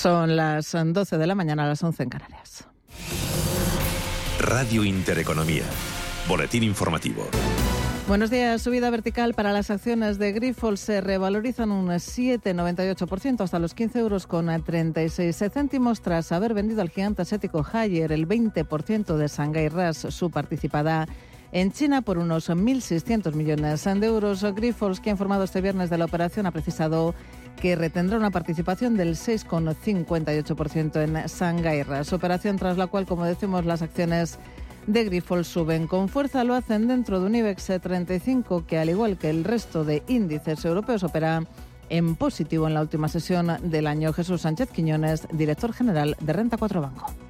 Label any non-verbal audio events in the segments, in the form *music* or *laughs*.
Son las 12 de la mañana a las 11 en Canarias. Radio Intereconomía. Boletín informativo. Buenos días. Subida vertical para las acciones de Grifols se revalorizan un 7,98% hasta los 15 euros con 36 céntimos tras haber vendido al gigante asiático Haier el 20% de Shanghai RAS, su participada en China por unos 1.600 millones de euros. Grifols, que ha informado este viernes de la operación, ha precisado que retendrá una participación del 6,58% en Shanghai RAS, operación tras la cual, como decimos, las acciones de Grifols suben con fuerza. Lo hacen dentro de un IBEX 35 que, al igual que el resto de índices europeos, opera en positivo en la última sesión del año. Jesús Sánchez Quiñones, director general de Renta 4 Banco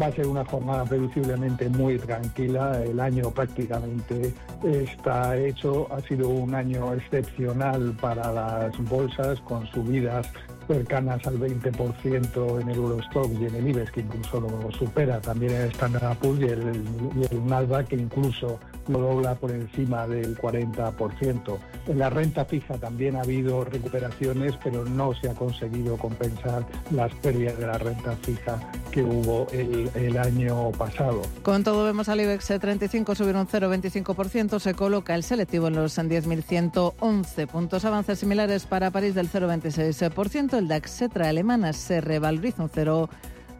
va a ser una jornada previsiblemente muy tranquila. El año prácticamente está hecho. Ha sido un año excepcional para las bolsas con subidas cercanas al 20% en el Eurostock y en el IBEX, que incluso lo supera también el Standard Poor's y el, y el Nasdaq, que incluso lo dobla por encima del 40%. En la renta fija también ha habido recuperaciones, pero no se ha conseguido compensar las pérdidas de la renta fija que hubo el, el año pasado. Con todo, vemos al IBEX 35 subir un 0,25%, se coloca el selectivo en los 10.111 puntos. Avances similares para París del 0,26%, el DAX Cetra alemana se revaloriza un 0,25%.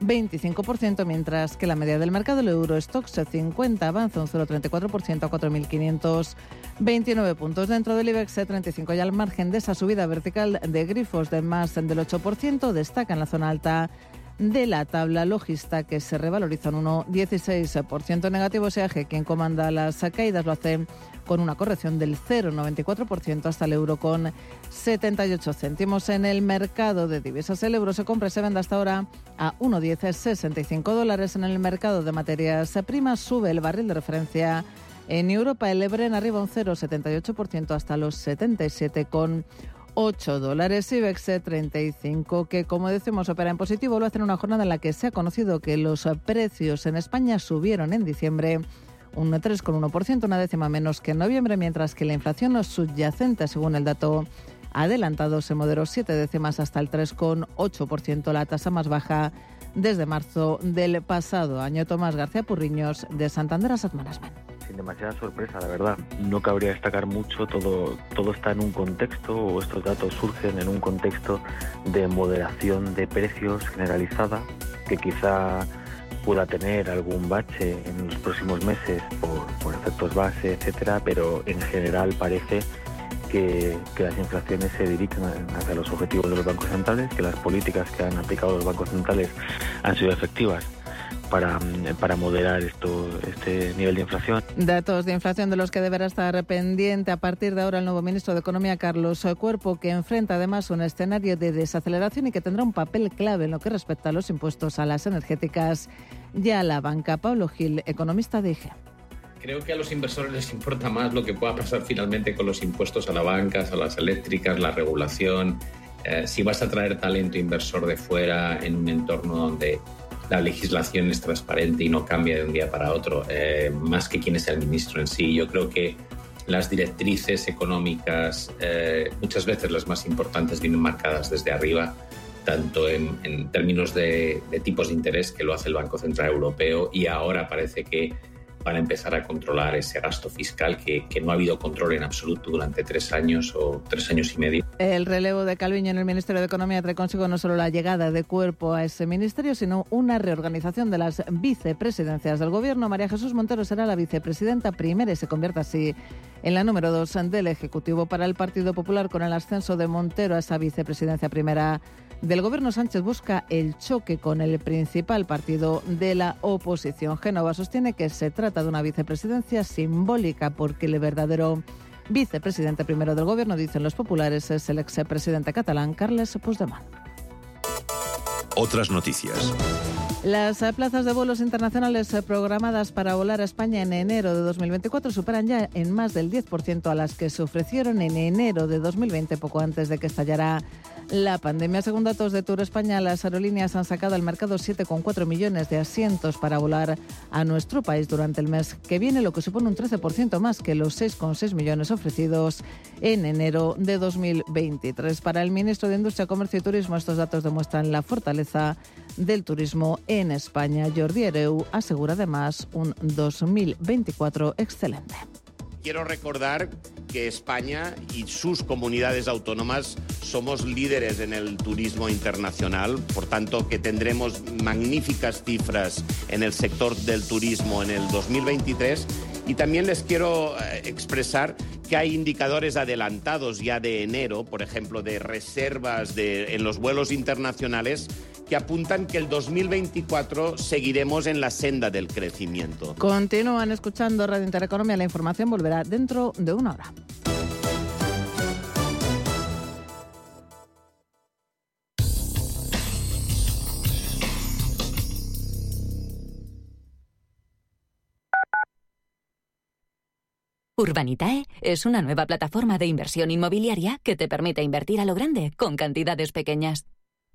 25%, mientras que la media del mercado, el Eurostox 50, avanza un 0,34% a 4.529 puntos. Dentro del IBEX 35 y al margen de esa subida vertical de grifos de más del 8%, destaca en la zona alta de la tabla logista que se revaloriza en 1,16% negativo. SEAG, quien comanda las caídas, lo hace con una corrección del 0,94% hasta el euro con 78 céntimos. En el mercado de divisas, el euro se compra y se vende hasta ahora a 1,1065 dólares. En el mercado de materias primas sube el barril de referencia. En Europa, el Ebren arriba un 0,78% hasta los 77 con 8 dólares. IBEX 35, que como decimos opera en positivo, lo hace en una jornada en la que se ha conocido que los precios en España subieron en diciembre un 3,1%, una décima menos que en noviembre, mientras que la inflación subyacente, según el dato adelantado, se moderó siete décimas hasta el 3,8%, la tasa más baja desde marzo del pasado año. Tomás García Purriños, de Santander Asset Management sin demasiada sorpresa, la verdad. No cabría destacar mucho, todo, todo está en un contexto, o estos datos surgen en un contexto de moderación de precios generalizada, que quizá pueda tener algún bache en los próximos meses por, por efectos base, etcétera, pero en general parece que, que, las inflaciones se dirigen hacia los objetivos de los bancos centrales, que las políticas que han aplicado los bancos centrales han sido efectivas para, para moderar esto, este nivel de inflación. Datos de inflación de los que deberá estar pendiente a partir de ahora el nuevo ministro de Economía, Carlos Cuerpo, que enfrenta además un escenario de desaceleración y que tendrá un papel clave en lo que respecta a los impuestos a las energéticas y a la banca. Pablo Gil, economista de IGE. Creo que a los inversores les importa más lo que pueda pasar finalmente con los impuestos a las bancas, a las eléctricas, la regulación. Eh, si vas a traer talento inversor de fuera en un entorno donde la legislación es transparente y no cambia de un día para otro, eh, más que quién es el ministro en sí. Yo creo que las directrices económicas, eh, muchas veces las más importantes, vienen marcadas desde arriba, tanto en, términos de tipos de interés, que lo hace el Banco Central Europeo, y ahora parece que van a empezar a controlar ese gasto fiscal que, que, no ha habido control en absoluto durante tres años o tres años y medio. El relevo de Calviño en el Ministerio de Economía trae consigo no solo la llegada de cuerpo a ese ministerio, sino una reorganización de las vicepresidencias del Gobierno. María Jesús Montero será la vicepresidenta primera y se convierte así en la número dos del Ejecutivo para el Partido Popular con el ascenso de Montero a esa vicepresidencia primera del Gobierno Sánchez busca el choque con el principal partido de la oposición. Génova sostiene que se trata de una vicepresidencia simbólica porque el verdadero vicepresidente primero del Gobierno, dicen los populares, es el expresidente catalán Carles Puigdemont. Otras noticias. Las eh, plazas de vuelos internacionales eh, programadas para volar a España en enero de 2024 superan ya en más del 10% a las que se ofrecieron en enero de 2020, poco antes de que estallara la pandemia. Según datos de Tour España, las aerolíneas han sacado al mercado 7,4 millones de asientos para volar a nuestro país durante el mes que viene, lo que supone un 13% más que los 6,6 millones ofrecidos en enero de 2023. Para el ministro de Industria, Comercio y Turismo, estos datos demuestran la fortaleza del turismo en España. Jordi Ereu asegura además un 2024 excelente. Quiero recordar que España y sus comunidades autónomas somos líderes en el turismo internacional, por tanto que tendremos magníficas cifras en el sector del turismo en el 2023 y también les quiero eh, expresar que hay indicadores adelantados ya de enero, por ejemplo, de reservas de, en los vuelos internacionales que apuntan que el 2024 seguiremos en la senda del crecimiento. Continúan escuchando Radio Intereconomía. La información volverá dentro de una hora. Urbanitae es una nueva plataforma de inversión inmobiliaria que te permite invertir a lo grande con cantidades pequeñas.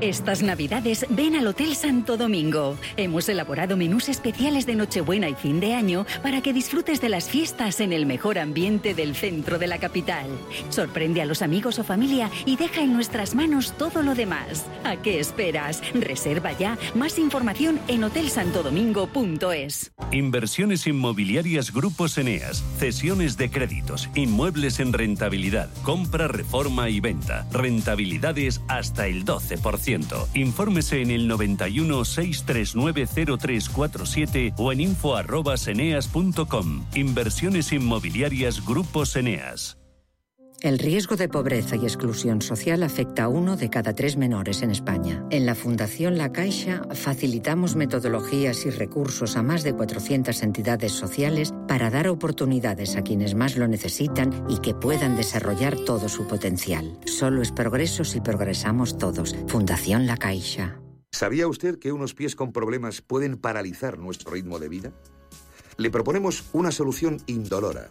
Estas Navidades ven al Hotel Santo Domingo. Hemos elaborado menús especiales de Nochebuena y fin de año para que disfrutes de las fiestas en el mejor ambiente del centro de la capital. Sorprende a los amigos o familia y deja en nuestras manos todo lo demás. ¿A qué esperas? Reserva ya. Más información en hotelsantodomingo.es. Inversiones inmobiliarias Grupos Eneas. Cesiones de créditos. Inmuebles en rentabilidad. Compra, reforma y venta. Rentabilidades hasta el 12%. Infórmese en el 91 639 0347 o en info@seneas.com. Inversiones inmobiliarias Grupo Eneas. El riesgo de pobreza y exclusión social afecta a uno de cada tres menores en España. En la Fundación La Caixa facilitamos metodologías y recursos a más de 400 entidades sociales para dar oportunidades a quienes más lo necesitan y que puedan desarrollar todo su potencial. Solo es progreso si progresamos todos. Fundación La Caixa. ¿Sabía usted que unos pies con problemas pueden paralizar nuestro ritmo de vida? Le proponemos una solución indolora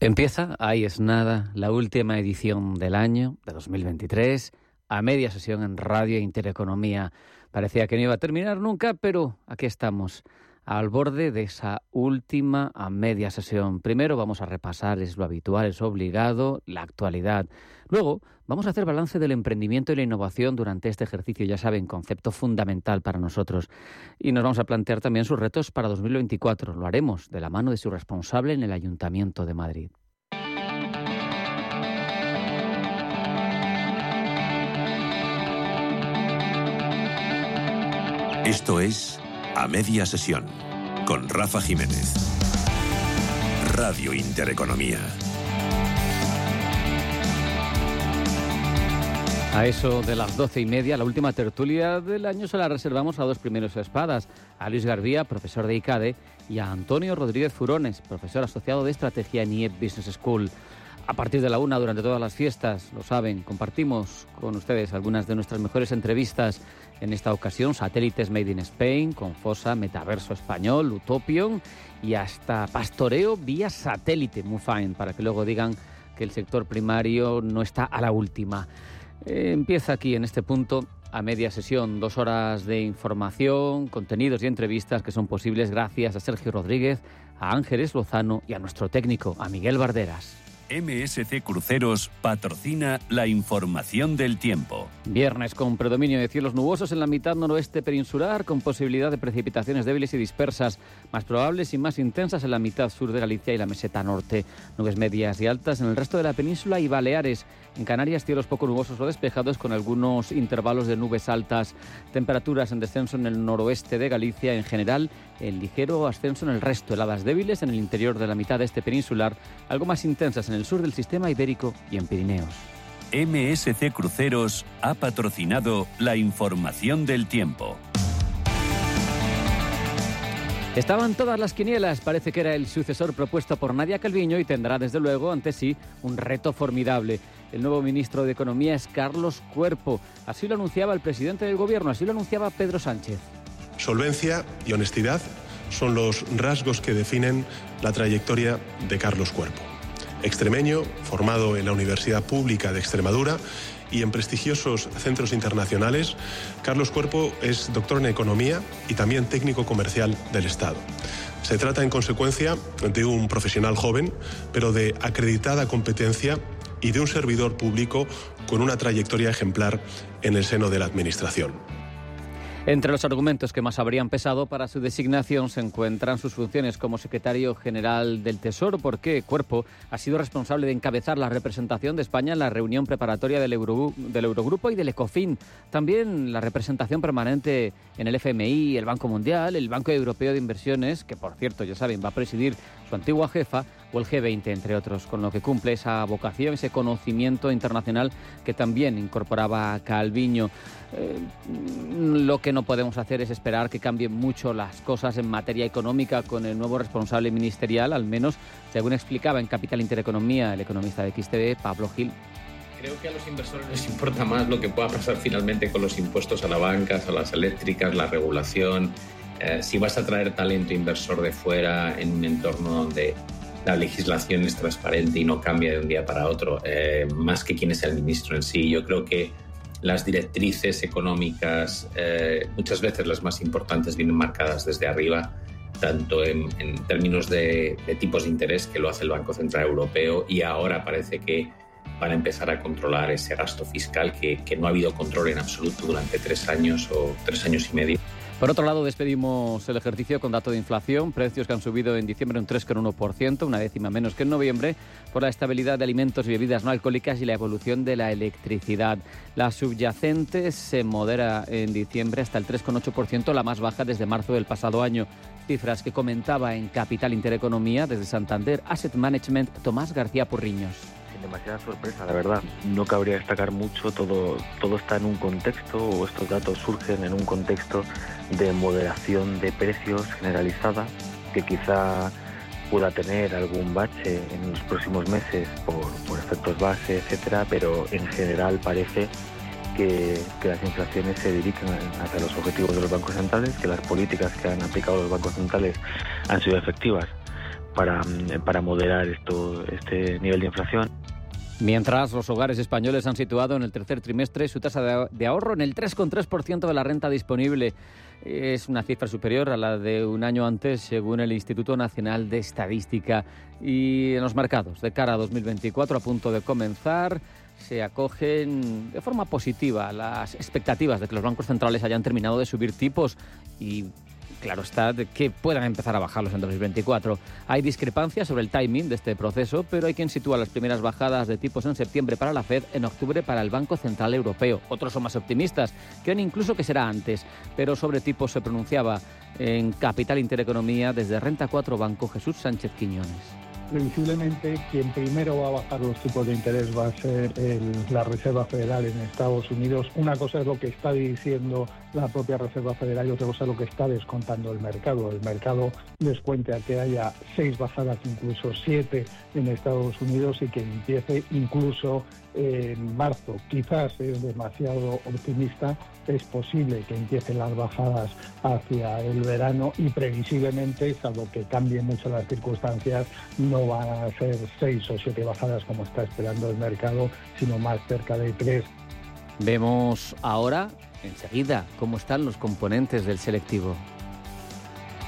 Empieza, ahí es nada, la última edición del año, de 2023, a media sesión en Radio Intereconomía. Parecía que no iba a terminar nunca, pero aquí estamos, al borde de esa última a media sesión. Primero vamos a repasar, es lo habitual, es obligado, la actualidad. Luego vamos a hacer balance del emprendimiento y la innovación durante este ejercicio, ya saben, concepto fundamental para nosotros. Y nos vamos a plantear también sus retos para 2024. Lo haremos de la mano de su responsable en el Ayuntamiento de Madrid. Esto es A Media Sesión con Rafa Jiménez. Radio Intereconomía. A eso de las doce y media, la última tertulia del año se la reservamos a dos primeros espadas, a Luis Garbía, profesor de ICADE, y a Antonio Rodríguez Furones, profesor asociado de estrategia en IEP Business School. A partir de la una, durante todas las fiestas, lo saben, compartimos con ustedes algunas de nuestras mejores entrevistas. En esta ocasión, satélites Made in Spain, con Fosa, Metaverso Español, Utopion y hasta pastoreo vía satélite, muy fine, para que luego digan que el sector primario no está a la última. Eh, empieza aquí en este punto a media sesión, dos horas de información, contenidos y entrevistas que son posibles gracias a Sergio Rodríguez, a Ángeles Lozano y a nuestro técnico, a Miguel Barderas. MSC Cruceros patrocina la información del tiempo. Viernes con predominio de cielos nubosos en la mitad noroeste peninsular, con posibilidad de precipitaciones débiles y dispersas, más probables y más intensas en la mitad sur de Galicia y la meseta norte. Nubes medias y altas en el resto de la península y Baleares. En Canarias, cielos poco nubosos o despejados con algunos intervalos de nubes altas. Temperaturas en descenso en el noroeste de Galicia en general, el ligero ascenso en el resto. Heladas débiles en el interior de la mitad este peninsular, algo más intensas en el sur del sistema ibérico y en Pirineos. MSC Cruceros ha patrocinado la información del tiempo. Estaban todas las quinielas, parece que era el sucesor propuesto por Nadia Calviño y tendrá desde luego ante sí un reto formidable. El nuevo ministro de Economía es Carlos Cuerpo, así lo anunciaba el presidente del gobierno, así lo anunciaba Pedro Sánchez. Solvencia y honestidad son los rasgos que definen la trayectoria de Carlos Cuerpo. Extremeño, formado en la Universidad Pública de Extremadura y en prestigiosos centros internacionales, Carlos Cuerpo es doctor en Economía y también técnico comercial del Estado. Se trata, en consecuencia, de un profesional joven, pero de acreditada competencia y de un servidor público con una trayectoria ejemplar en el seno de la Administración. Entre los argumentos que más habrían pesado para su designación se encuentran sus funciones como secretario general del Tesoro, porque Cuerpo ha sido responsable de encabezar la representación de España en la reunión preparatoria del, del Eurogrupo y del ECOFIN. También la representación permanente en el FMI, el Banco Mundial, el Banco Europeo de Inversiones, que por cierto, ya saben, va a presidir su antigua jefa, o el G20, entre otros, con lo que cumple esa vocación, ese conocimiento internacional que también incorporaba Calviño. Eh, lo que no podemos hacer es esperar que cambien mucho las cosas en materia económica con el nuevo responsable ministerial, al menos según explicaba en Capital Intereconomía el economista de XTV, Pablo Gil. Creo que a los inversores les importa más lo que pueda pasar finalmente con los impuestos a las bancas, a las eléctricas, la regulación. Eh, si vas a traer talento inversor de fuera en un entorno donde la legislación es transparente y no cambia de un día para otro, eh, más que quién es el ministro en sí. Yo creo que las directrices económicas, eh, muchas veces las más importantes, vienen marcadas desde arriba, tanto en, términos de, tipos de interés, que lo hace el Banco Central Europeo, y ahora parece que van a empezar a controlar ese gasto fiscal que, que no ha habido control en absoluto durante tres años o tres años y medio. Por otro lado, despedimos el ejercicio con dato de inflación, precios que han subido en diciembre un 3,1%, una décima menos que en noviembre, por la estabilidad de alimentos y bebidas no alcohólicas y la evolución de la electricidad. La subyacente se modera en diciembre hasta el 3,8%, la más baja desde marzo del pasado año. Cifras que comentaba en Capital Intereconomía desde Santander Asset Management Tomás García Porriños demasiada sorpresa, la verdad. No cabría destacar mucho, todo, todo está en un contexto, o estos datos surgen en un contexto de moderación de precios generalizada, que quizá pueda tener algún bache en los próximos meses por, efectos base, etcétera, pero en general parece que, que, las inflaciones se dirigen hacia los objetivos de los bancos centrales, que las políticas que han aplicado los bancos centrales han sido efectivas para, para moderar esto, este nivel de inflación. Mientras los hogares españoles han situado en el tercer trimestre su tasa de ahorro en el 3,3% de la renta disponible. Es una cifra superior a la de un año antes, según el Instituto Nacional de Estadística. Y en los mercados, de cara a 2024, a punto de comenzar, se acogen de forma positiva las expectativas de que los bancos centrales hayan terminado de subir tipos y claro está, que puedan empezar a bajarlos en 2024. Hay discrepancias sobre el timing de este proceso, pero hay quien sitúa las primeras bajadas de tipos en septiembre para la Fed, en octubre para el Banco Central Europeo. Otros son más optimistas, creen incluso que será antes, pero sobre tipos se pronunciaba en Capital Intereconomía desde Renta 4 Banco Jesús Sánchez Quiñones previsiblemente quien primero va a bajar los tipos de interés va a ser la Reserva Federal en Estados Unidos. Una cosa es lo que está diciendo la propia Reserva Federal y otra cosa es lo que está descontando el mercado. El mercado descuenta que haya seis bajadas, incluso siete en Estados Unidos y que empiece incluso en marzo. Quizás es demasiado optimista, es posible que empiecen las bajadas hacia el verano y previsiblemente, salvo que cambien mucho las circunstancias, no van a ser seis o siete bajadas como está esperando el mercado, sino más cerca de tres. Vemos ahora, enseguida, cómo están los componentes del selectivo.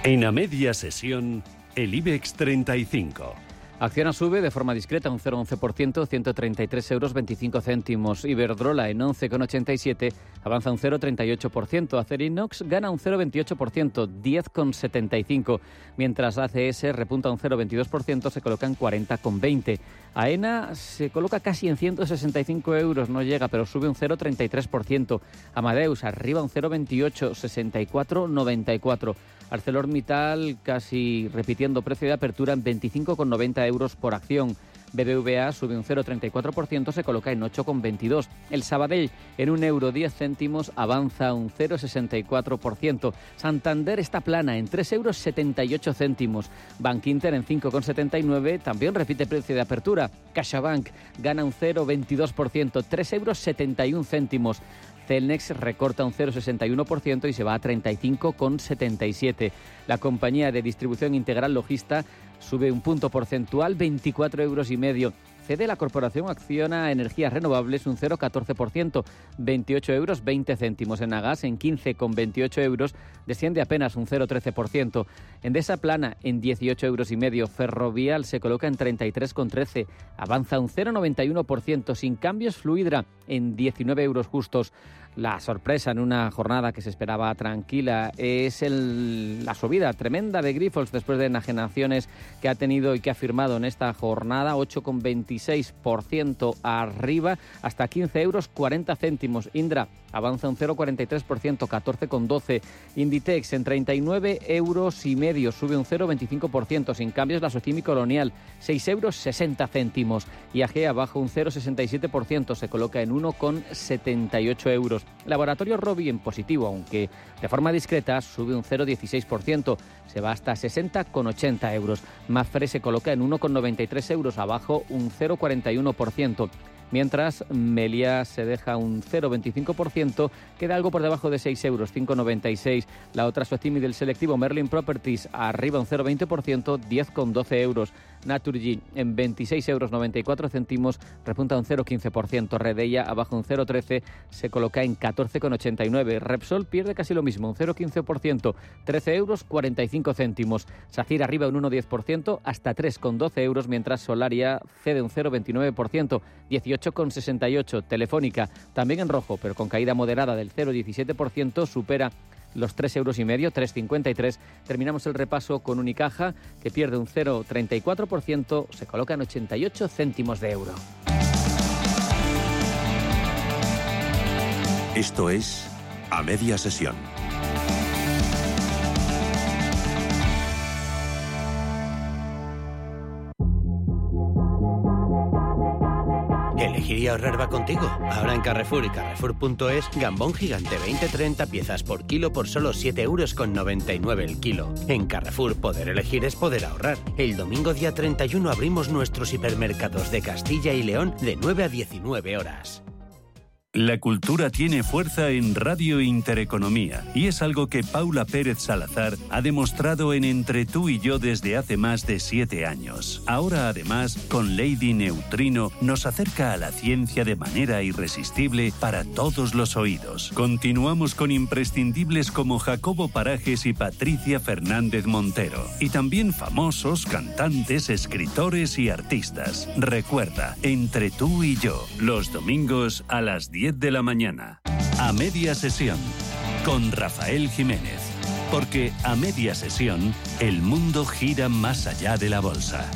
En la media sesión, el IBEX 35 Acciona sube de forma discreta un 0,11%, 133 euros 25 céntimos. Iberdrola en 11,87 avanza un 0,38%. Acerinox gana un 0,28%, 10,75. Mientras ACS repunta un 0,22%, se coloca en 40,20. AENA se coloca casi en 165 euros, no llega, pero sube un 0,33%. Amadeus arriba un 0,28, 64,94. ArcelorMittal casi repitiendo precio de apertura en 25,90 euros por acción. BBVA sube un 0,34%, se coloca en 8,22. El Sabadell en un euro 10 céntimos avanza un 0,64%. Santander está plana en 3,78 euros céntimos. Bank Inter en 5,79 también repite precio de apertura. CaixaBank gana un 0,22%, 3,71 euros. Celnex recorta un 0,61% y se va a 35,77. La compañía de distribución integral logista sube un punto porcentual, 24 euros y medio. Cede la corporación Acciona Energías Renovables un 0,14%, 28 euros 20 céntimos. En Agas en 15,28 euros desciende apenas un 0,13%. Endesa plana en 18 euros y medio. Ferrovial se coloca en 33,13. Avanza un 0,91%. Sin cambios Fluidra en 19 euros justos. La sorpresa en una jornada que se esperaba tranquila es la subida tremenda de Grifols después de enajenaciones que ha tenido y que ha firmado en esta jornada, 8,26% arriba hasta 15 euros 40 céntimos. Indra avanza un 0,43%, 14,12. Inditex en 39 euros y medio, sube un 0,25%. Sin cambios, la Socimi Colonial, 6 euros 60 céntimos. Y AGEA baja un 0,67%, se coloca en 1,78 euros. Laboratorio Robi en positivo, aunque de forma discreta sube un 0,16%, se va hasta 60,80 euros. Mafre se coloca en 1,93 euros, abajo un 0,41% mientras Melia se deja un 0,25%, queda algo por debajo de 6 euros, 5,96. La otra Socimi del selectivo Merlin Properties arriba un 0,20%, 10,12 euros. Naturgy en 26,94 euros repunta un 0,15%. Redella abajo un 0,13, se coloca en 14,89. Repsol pierde casi lo mismo, un 0,15%, 13 euros 45 céntimos. Sacir arriba un 1,10% hasta 3,12 euros, mientras Solaria cede un 0,29%, 18,68. Telefónica también en rojo, pero con caída moderada del 0,17%, supera los 3 euros y medio, 3,53. Terminamos el repaso con Unicaja, que pierde un 0,34%, se coloca en 88 céntimos de euro. Esto es A Media Sesión. Elegiría ahorrar va contigo. Ahora en Carrefour y Carrefour.es, gambón gigante 20-30 piezas por kilo por solo 7 euros con 99 el kilo. En Carrefour poder elegir es poder ahorrar. El domingo día 31 abrimos nuestros hipermercados de Castilla y León de 9 a 19 horas. La cultura tiene fuerza en Radio Intereconomía y es algo que Paula Pérez Salazar ha demostrado en Entre tú y yo desde hace más de siete años. Ahora además, con Lady Neutrino, nos acerca a la ciencia de manera irresistible para todos los oídos. Continuamos con imprescindibles como Jacobo Parajes y Patricia Fernández Montero. Y también famosos, cantantes, escritores y artistas. Recuerda, Entre tú y yo, los domingos a las 10 10 de la mañana. A media sesión. Con Rafael Jiménez. Porque a media sesión el mundo gira más allá de la bolsa.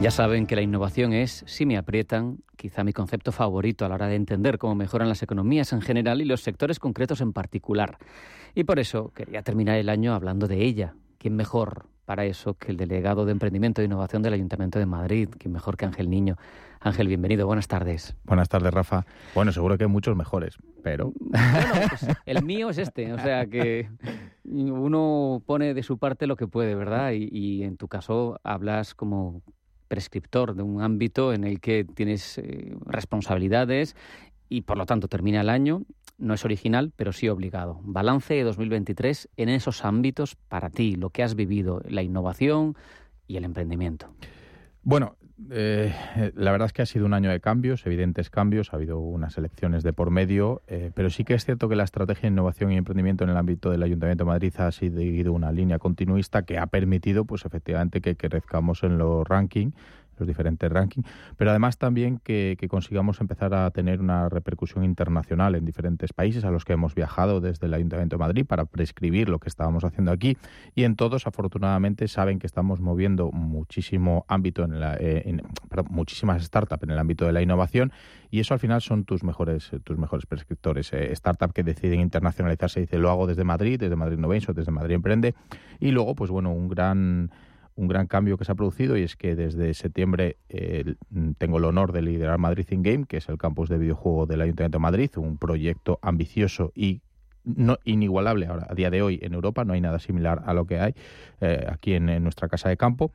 Ya saben que la innovación es, si me aprietan, quizá mi concepto favorito a la hora de entender cómo mejoran las economías en general y los sectores concretos en particular. Y por eso quería terminar el año hablando de ella. ¿Quién mejor para eso que el delegado de Emprendimiento e Innovación del Ayuntamiento de Madrid? ¿Quién mejor que Ángel Niño? Ángel, bienvenido, buenas tardes. Buenas tardes, Rafa. Bueno, seguro que hay muchos mejores, pero... Bueno, pues el mío es este, o sea que uno pone de su parte lo que puede, ¿verdad? Y, en tu caso hablas como prescriptor de un ámbito en el que tienes eh, responsabilidades y por lo tanto termina el año. No es original, pero sí obligado. Balance de 2023 en esos ámbitos para ti, lo que has vivido, la innovación y el emprendimiento. Bueno, eh, la verdad es que ha sido un año de cambios, evidentes cambios, ha habido unas elecciones de por medio, eh, pero sí que es cierto que la estrategia de innovación y emprendimiento en el ámbito del Ayuntamiento de Madrid ha seguido una línea continuista que ha permitido, pues efectivamente, que crezcamos en los rankings los diferentes rankings, pero además también que, consigamos empezar a tener una repercusión internacional en diferentes países a los que hemos viajado desde el Ayuntamiento de Madrid para prescribir lo que estábamos haciendo aquí. Y en todos afortunadamente saben que estamos moviendo muchísimo ámbito en, la, eh, muchísimas startups en el ámbito de la innovación. Y eso al final son tus mejores tus mejores prescriptores. Eh, startups que deciden internacionalizarse dice lo hago desde Madrid desde Madrid Innovation desde Madrid Emprende y luego pues bueno un gran un gran cambio que se ha producido y es que desde septiembre eh, tengo el honor de liderar Madrid in Game, que es el campus de videojuego del Ayuntamiento de Madrid, un proyecto ambicioso y no inigualable ahora a día de hoy en Europa, no hay nada similar a lo que hay eh, aquí en, nuestra casa de campo.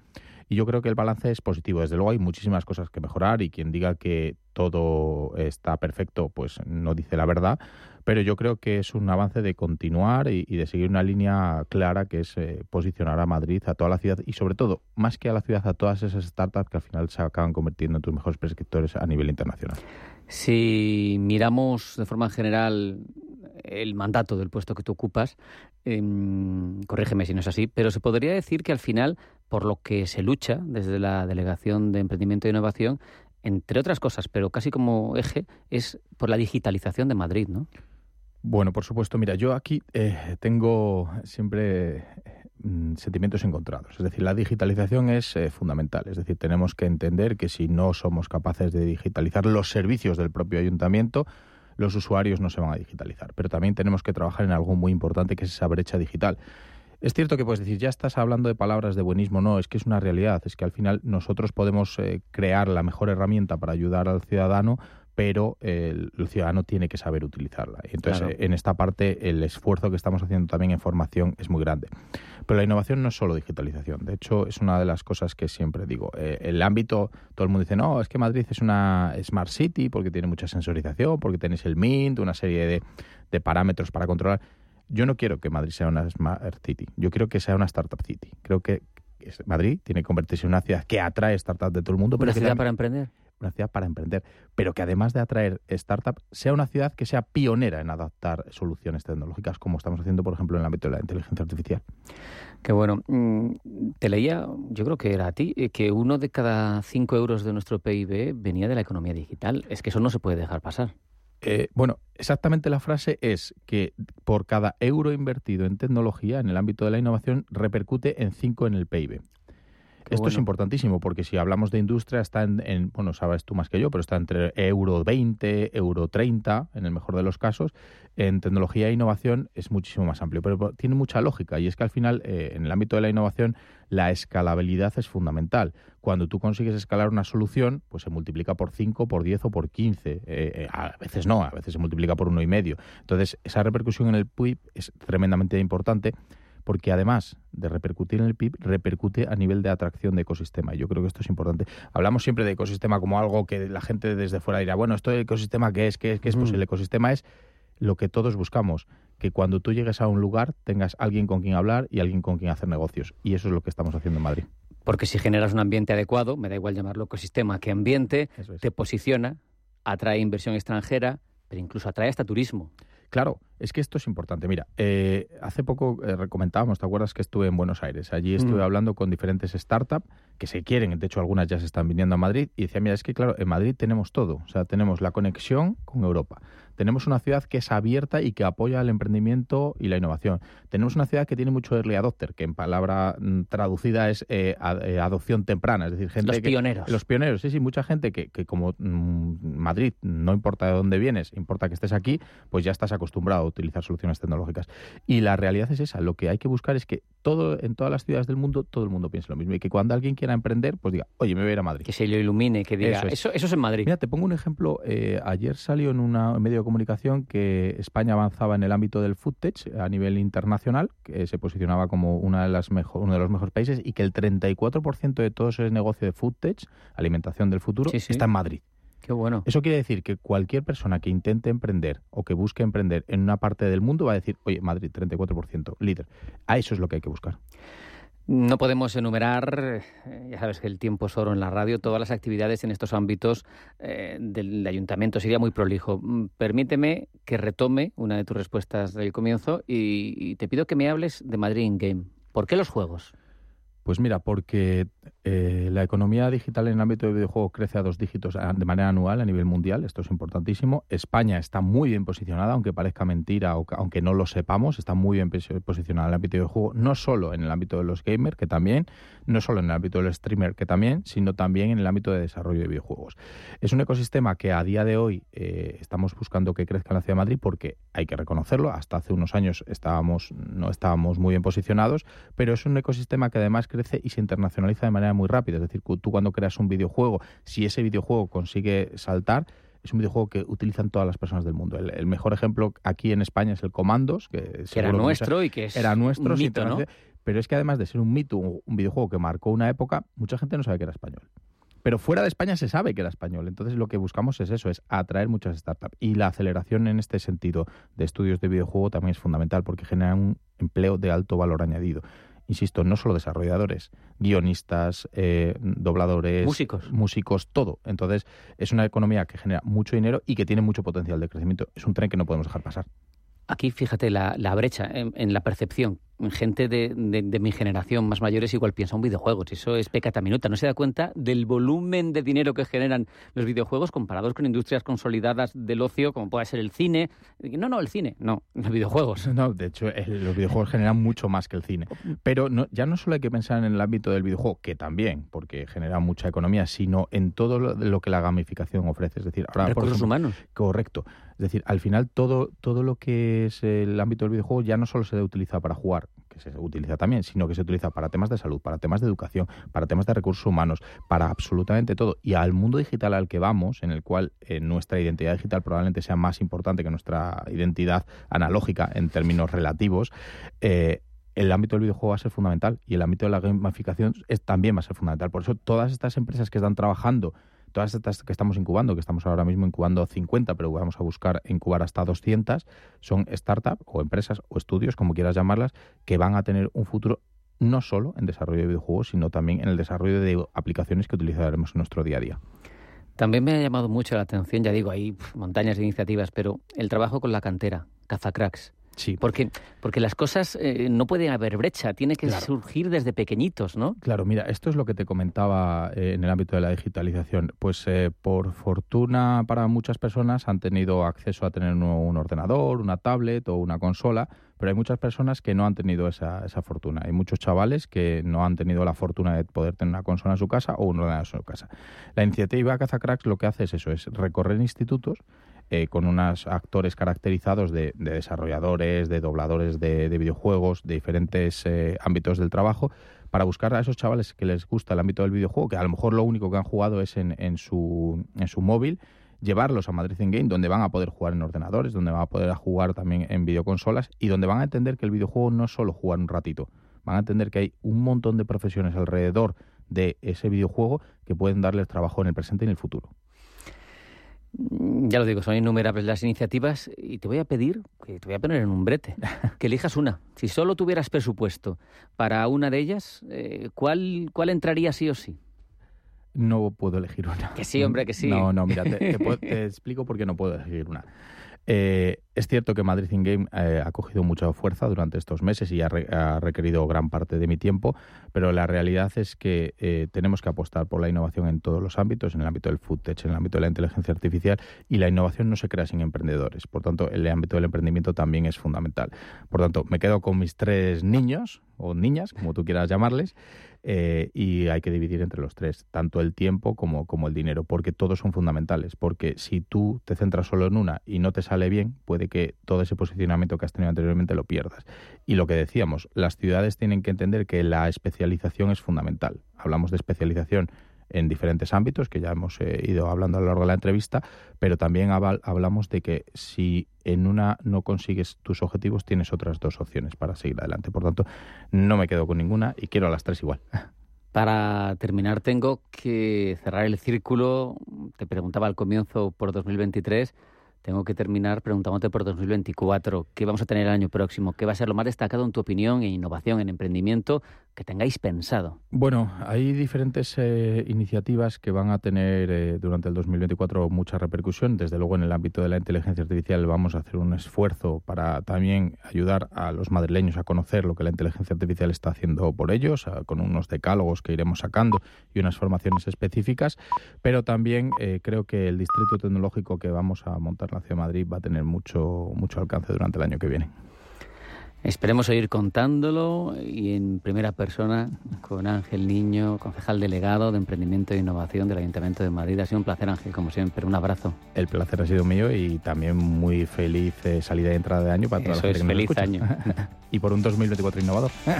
Y yo creo que el balance es positivo. Desde luego hay muchísimas cosas que mejorar y quien diga que todo está perfecto, pues no dice la verdad pero yo creo que es un avance de continuar y, de seguir una línea clara que es eh, posicionar a Madrid, a toda la ciudad y sobre todo, más que a la ciudad, a todas esas startups que al final se acaban convirtiendo en tus mejores prescriptores a nivel internacional. Si miramos de forma general el mandato del puesto que tú ocupas, em, corrígeme si no es así, pero se podría decir que al final, por lo que se lucha desde la Delegación de Emprendimiento e Innovación, entre otras cosas, pero casi como eje, es por la digitalización de Madrid, ¿no? Bueno, por supuesto. Mira, yo aquí eh, tengo siempre mm, sentimientos encontrados. Es decir, la digitalización es eh, fundamental. Es decir, tenemos que entender que si no somos capaces de digitalizar los servicios del propio ayuntamiento, los usuarios no se van a digitalizar. Pero también tenemos que trabajar en algo muy importante que es esa brecha digital. Es cierto que puedes decir, ya estás hablando de palabras de buenismo. No, es que es una realidad. Es que al final nosotros podemos eh, crear la mejor herramienta para ayudar al ciudadano pero el, ciudadano tiene que saber utilizarla. Entonces, en esta parte, el esfuerzo que estamos haciendo también en formación es muy grande. Pero la innovación no es solo digitalización. De hecho, es una de las cosas que siempre digo. Eh, el ámbito, todo el mundo dice, no, es que Madrid es una Smart City porque tiene mucha sensorización, porque tenéis el MINT, una serie de, de parámetros para controlar. Yo no quiero que Madrid sea una Smart City. Yo quiero que sea una Startup City. Creo que Madrid tiene que convertirse en una ciudad que atrae startups de todo el mundo. Pero ¿Una ciudad para emprender? Una ciudad para emprender, pero que además de atraer startups, sea una ciudad que sea pionera en adaptar soluciones tecnológicas, como estamos haciendo, por ejemplo, en el ámbito de la inteligencia artificial. Qué bueno. Mm, te leía, yo creo que era a ti, eh, que uno de cada cinco euros de nuestro PIB venía de la economía digital. Es que eso no se puede dejar pasar. Eh, bueno, exactamente la frase es que por cada euro invertido en tecnología en el ámbito de la innovación repercute en cinco en el PIB. Esto es importantísimo porque si hablamos de industria está en, bueno, sabes tú más que yo, pero está entre euro 20, euro 30 en el mejor de los casos. En tecnología e innovación es muchísimo más amplio, pero tiene mucha lógica y es que al final eh, en el ámbito de la innovación la escalabilidad es fundamental. Cuando tú consigues escalar una solución, pues se multiplica por 5, por 10 o por 15. Eh, eh, a veces no, a veces se multiplica por uno y medio. Entonces, esa repercusión en el PIB es tremendamente importante porque además de repercutir en el PIB, repercute a nivel de atracción de ecosistema. Yo creo que esto es importante. Hablamos siempre de ecosistema como algo que la gente desde fuera dirá, bueno, ¿esto el ecosistema qué es? ¿Qué es? ¿Qué es? Pues el ecosistema es lo que todos buscamos, que cuando tú llegues a un lugar tengas alguien con quien hablar y alguien con quien hacer negocios. Y eso es lo que estamos haciendo en Madrid. Porque si generas un ambiente adecuado, me da igual llamarlo ecosistema que ambiente, te posiciona, atrae inversión extranjera, pero incluso atrae hasta turismo. Claro, es que esto es importante. Mira, eh, hace poco eh, comentábamos, ¿te acuerdas que estuve en Buenos Aires? Allí estuve mm. hablando con diferentes startups que se quieren, de hecho algunas ya se están viniendo a Madrid, y decía, mira, es que claro, en Madrid tenemos todo, o sea, tenemos la conexión con Europa, tenemos una ciudad que es abierta y que apoya el emprendimiento y la innovación, tenemos una ciudad que tiene mucho early adopter, que en palabra mm, traducida es eh, adopción temprana, es decir, gente... Los pioneros. los pioneros, sí, sí, mucha gente que, que como mm, Madrid, no importa de dónde vienes, importa que estés aquí, pues ya estás acostumbrado a utilizar soluciones tecnológicas. Y la realidad es esa, lo que hay que buscar es que todo en todas las ciudades del mundo, todo el mundo piense lo mismo y que cuando alguien quiera emprender, pues diga, oye, me voy a ir a Madrid. Que se lo ilumine, que diga, eso es, en Madrid. Mira, te pongo un ejemplo. Eh, ayer salió en un medio de comunicación que España avanzaba en el ámbito del food tech a nivel internacional, que se posicionaba como una de las mejor, uno de los mejores países y que el 34% de todo ese negocio de food tech, alimentación del futuro, está en Madrid. Qué bueno. Eso quiere decir que cualquier persona que intente emprender o que busque emprender en una parte del mundo va a decir, oye, Madrid, 34%, líder. A eso es lo que hay que buscar. No podemos enumerar, eh, ya sabes que el tiempo es oro en la radio, todas las actividades en estos ámbitos eh, del ayuntamiento. Sería muy prolijo. Mm, permíteme que retome una de tus respuestas del comienzo y, te pido que me hables de Madrid in Game. ¿Por qué los juegos? Pues mira, porque eh, la economía digital en el ámbito de videojuegos crece a dos dígitos de manera anual a nivel mundial, esto es importantísimo. España está muy bien posicionada, aunque parezca mentira o aunque no lo sepamos, está muy bien posicionada en el ámbito de videojuegos, no solo en el ámbito de los gamers, que también, no solo en el ámbito del streamer, que también, sino también en el ámbito de desarrollo de videojuegos. Es un ecosistema que a día de hoy eh, estamos buscando que crezca en la ciudad de Madrid porque hay que reconocerlo, hasta hace unos años estábamos, no estábamos muy bien posicionados, pero es un ecosistema que además crece y se internacionaliza de manera muy rápida. Es decir, tú cuando creas un videojuego, si ese videojuego consigue saltar, es un videojuego que utilizan todas las personas del mundo. El, mejor ejemplo aquí en España es el Comandos, que, era nuestro y que es era nuestro, un mito, ¿no? Pero es que además de ser un mito, un, videojuego que marcó una época, mucha gente no sabe que era español. Pero fuera de España se sabe que era español. Entonces lo que buscamos es eso, es atraer muchas startups. Y la aceleración en este sentido de estudios de videojuego también es fundamental porque generan un empleo de alto valor añadido insisto, no solo desarrolladores, guionistas, eh, dobladores, músicos. músicos, todo. Entonces, es una economía que genera mucho dinero y que tiene mucho potencial de crecimiento. Es un tren que no podemos dejar pasar. Aquí, fíjate, la, brecha en, la percepción gente de, mi generación más mayores igual piensa un videojuego, eso es pecata minuta, no se da cuenta del volumen de dinero que generan los videojuegos comparados con industrias consolidadas del ocio como puede ser el cine. No, no, el cine, no, los videojuegos. No, de hecho, los videojuegos generan mucho más que el cine. Pero no, ya no solo hay que pensar en el ámbito del videojuego, que también, porque genera mucha economía, sino en todo lo, que la gamificación ofrece. Es decir, ahora, recursos humanos. Correcto. Es decir, al final todo, todo lo que es el ámbito del videojuego ya no solo se debe utilizar para jugar, se utiliza también, sino que se utiliza para temas de salud, para temas de educación, para temas de recursos humanos, para absolutamente todo. Y al mundo digital al que vamos, en el cual eh, nuestra identidad digital probablemente sea más importante que nuestra identidad analógica en términos relativos, eh, el ámbito del videojuego va a ser fundamental y el ámbito de la gamificación es, también va a ser fundamental. Por eso todas estas empresas que están trabajando todas estas que estamos incubando, que estamos ahora mismo incubando 50, pero vamos a buscar incubar hasta 200, son startups o empresas o estudios, como quieras llamarlas, que van a tener un futuro no solo en desarrollo de videojuegos, sino también en el desarrollo de aplicaciones que utilizaremos en nuestro día a día. También me ha llamado mucho la atención, ya digo, hay montañas de iniciativas, pero el trabajo con la cantera, Cazacracks. Sí. Porque, porque las cosas eh, no pueden haber brecha, tiene que surgir desde pequeñitos, ¿no? Claro, mira, esto es lo que te comentaba eh, en el ámbito de la digitalización. Pues eh, por fortuna para muchas personas han tenido acceso a tener un, ordenador, una tablet o una consola, pero hay muchas personas que no han tenido esa, esa fortuna. Hay muchos chavales que no han tenido la fortuna de poder tener una consola en su casa o un ordenador en su casa. La iniciativa Cazacracks lo que hace es eso, es recorrer institutos eh, con unos actores caracterizados de, desarrolladores, de dobladores de, videojuegos, de diferentes eh, ámbitos del trabajo, para buscar a esos chavales que les gusta el ámbito del videojuego, que a lo mejor lo único que han jugado es en, su, en su móvil, llevarlos a Madrid in Game, donde van a poder jugar en ordenadores, donde van a poder jugar también en videoconsolas y donde van a entender que el videojuego no es solo jugar un ratito, van a entender que hay un montón de profesiones alrededor de ese videojuego que pueden darles trabajo en el presente y en el futuro. Ya lo digo, son innumerables las iniciativas y te voy a pedir, que te voy a poner en un brete, *laughs* que elijas una. Si solo tuvieras presupuesto para una de ellas, eh, ¿cuál, ¿cuál entraría sí o sí? No puedo elegir una. Que sí, hombre, que sí. No, no, mira, te, te *laughs* explico por qué no puedo elegir una. Eh, es cierto que Madrid in Game eh, ha cogido mucha fuerza durante estos meses y ha, requerido gran parte de mi tiempo, pero la realidad es que eh, tenemos que apostar por la innovación en todos los ámbitos, en el ámbito del footage, en el ámbito de la inteligencia artificial, y la innovación no se crea sin emprendedores. Por tanto, el ámbito del emprendimiento también es fundamental. Por tanto, me quedo con mis tres niños, o niñas, como tú quieras llamarles, eh, y hay que dividir entre los tres, tanto el tiempo como, como el dinero, porque todos son fundamentales, porque si tú te centras solo en una y no te sale bien, puede que todo ese posicionamiento que has tenido anteriormente lo pierdas. Y lo que decíamos, las ciudades tienen que entender que la especialización es fundamental. Hablamos de especialización en diferentes ámbitos que ya hemos eh, ido hablando a lo largo de la entrevista, pero también hablamos de que si en una no consigues tus objetivos, tienes otras dos opciones para seguir adelante. Por tanto, no me quedo con ninguna y quiero a las tres igual. *laughs* Para terminar, tengo que cerrar el círculo. Te preguntaba al comienzo por 2023. Tengo que terminar preguntándote por 2024. ¿Qué vamos a tener el año próximo? ¿Qué va a ser lo más destacado en tu opinión en innovación, en emprendimiento? Que tengáis pensado. Bueno, hay diferentes eh, iniciativas que van a tener eh, durante el 2024 mucha repercusión. Desde luego, en el ámbito de la inteligencia artificial vamos a hacer un esfuerzo para también ayudar a los madrileños a conocer lo que la inteligencia artificial está haciendo por ellos, con unos decálogos que iremos sacando y unas formaciones específicas. Pero también eh, creo que el distrito tecnológico que vamos a montar en la Ciudad de Madrid va a tener mucho, mucho alcance durante el año que viene. Esperemos seguir contándolo y en primera persona con Ángel Niño, concejal delegado de Emprendimiento e Innovación del Ayuntamiento de Madrid. Ha sido un placer, Ángel, como siempre. Un abrazo. El placer ha sido mío y también muy feliz eh, salida y entrada de año para toda Eso la es, feliz año. *laughs* y por un 2024 innovador. *laughs*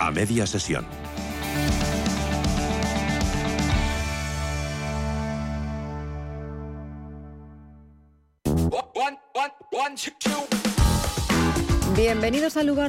A media sesión.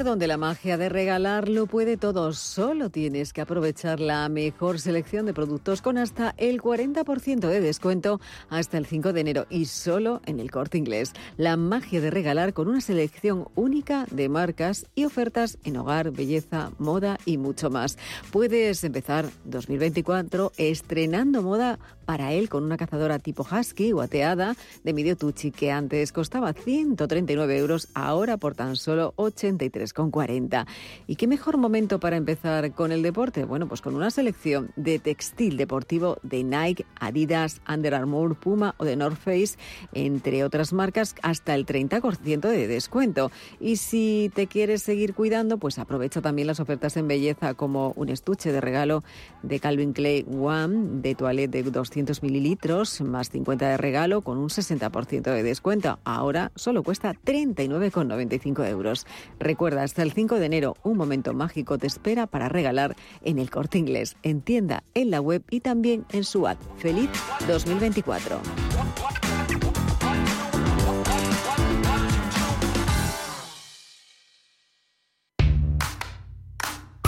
Donde la magia de regalar lo puede todo. Solo tienes que aprovechar la mejor selección de productos con hasta el 40% de descuento hasta el 5 de enero y solo en el corte inglés. La magia de regalar con una selección única de marcas y ofertas en hogar, belleza, moda y mucho más. Puedes empezar 2024 estrenando moda para él con una cazadora tipo husky o ateada de medio tuchi que antes costaba 139 euros, ahora por tan solo 83,40. ¿Y qué mejor momento para empezar con el deporte? Bueno, pues con una selección de textil deportivo de Nike, Adidas, Under Armour, Puma o de North Face, entre otras marcas, hasta el 30% de descuento. Y si te quieres seguir cuidando, pues aprovecha también las ofertas en belleza como un estuche de regalo de Calvin Klein One de toilette de 200 mililitros más 50 de regalo con un 60% de descuento. Ahora solo cuesta 39,95 euros. Recuerda, hasta el 5 de enero, un momento mágico te espera para regalar en el corte inglés, en tienda, en la web y también en su app. ¡Feliz 2024!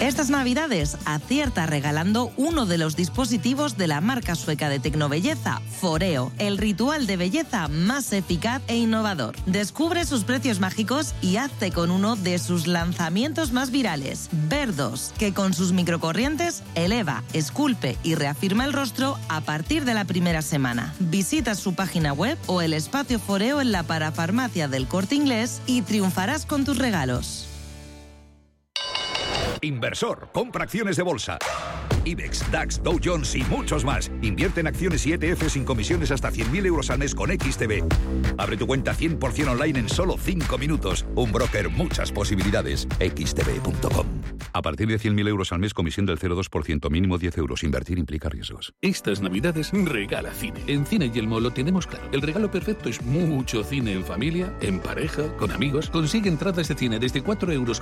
Estas navidades acierta regalando uno de los dispositivos de la marca sueca de tecnobelleza, Foreo, el ritual de belleza más eficaz e innovador. Descubre sus precios mágicos y hazte con uno de sus lanzamientos más virales, Verdos, que con sus microcorrientes eleva, esculpe y reafirma el rostro a partir de la primera semana. Visita su página web o el espacio Foreo en la parafarmacia del Corte Inglés y triunfarás con tus regalos. Inversor, compra acciones de bolsa. IBEX, DAX, Dow Jones y muchos más. Invierte en acciones y ETF sin comisiones hasta 100.000 euros al mes con XTB. Abre tu cuenta 100% online en solo 5 minutos. Un broker, muchas posibilidades. XTB.com. A partir de 100.000 euros al mes, comisión del 0,2%, mínimo 10 euros. Invertir implica riesgos. Estas navidades regala cine. En Cine Yelmo lo tenemos claro. El regalo perfecto es mucho cine en familia, en pareja, con amigos. Consigue entradas de cine desde 4,90 euros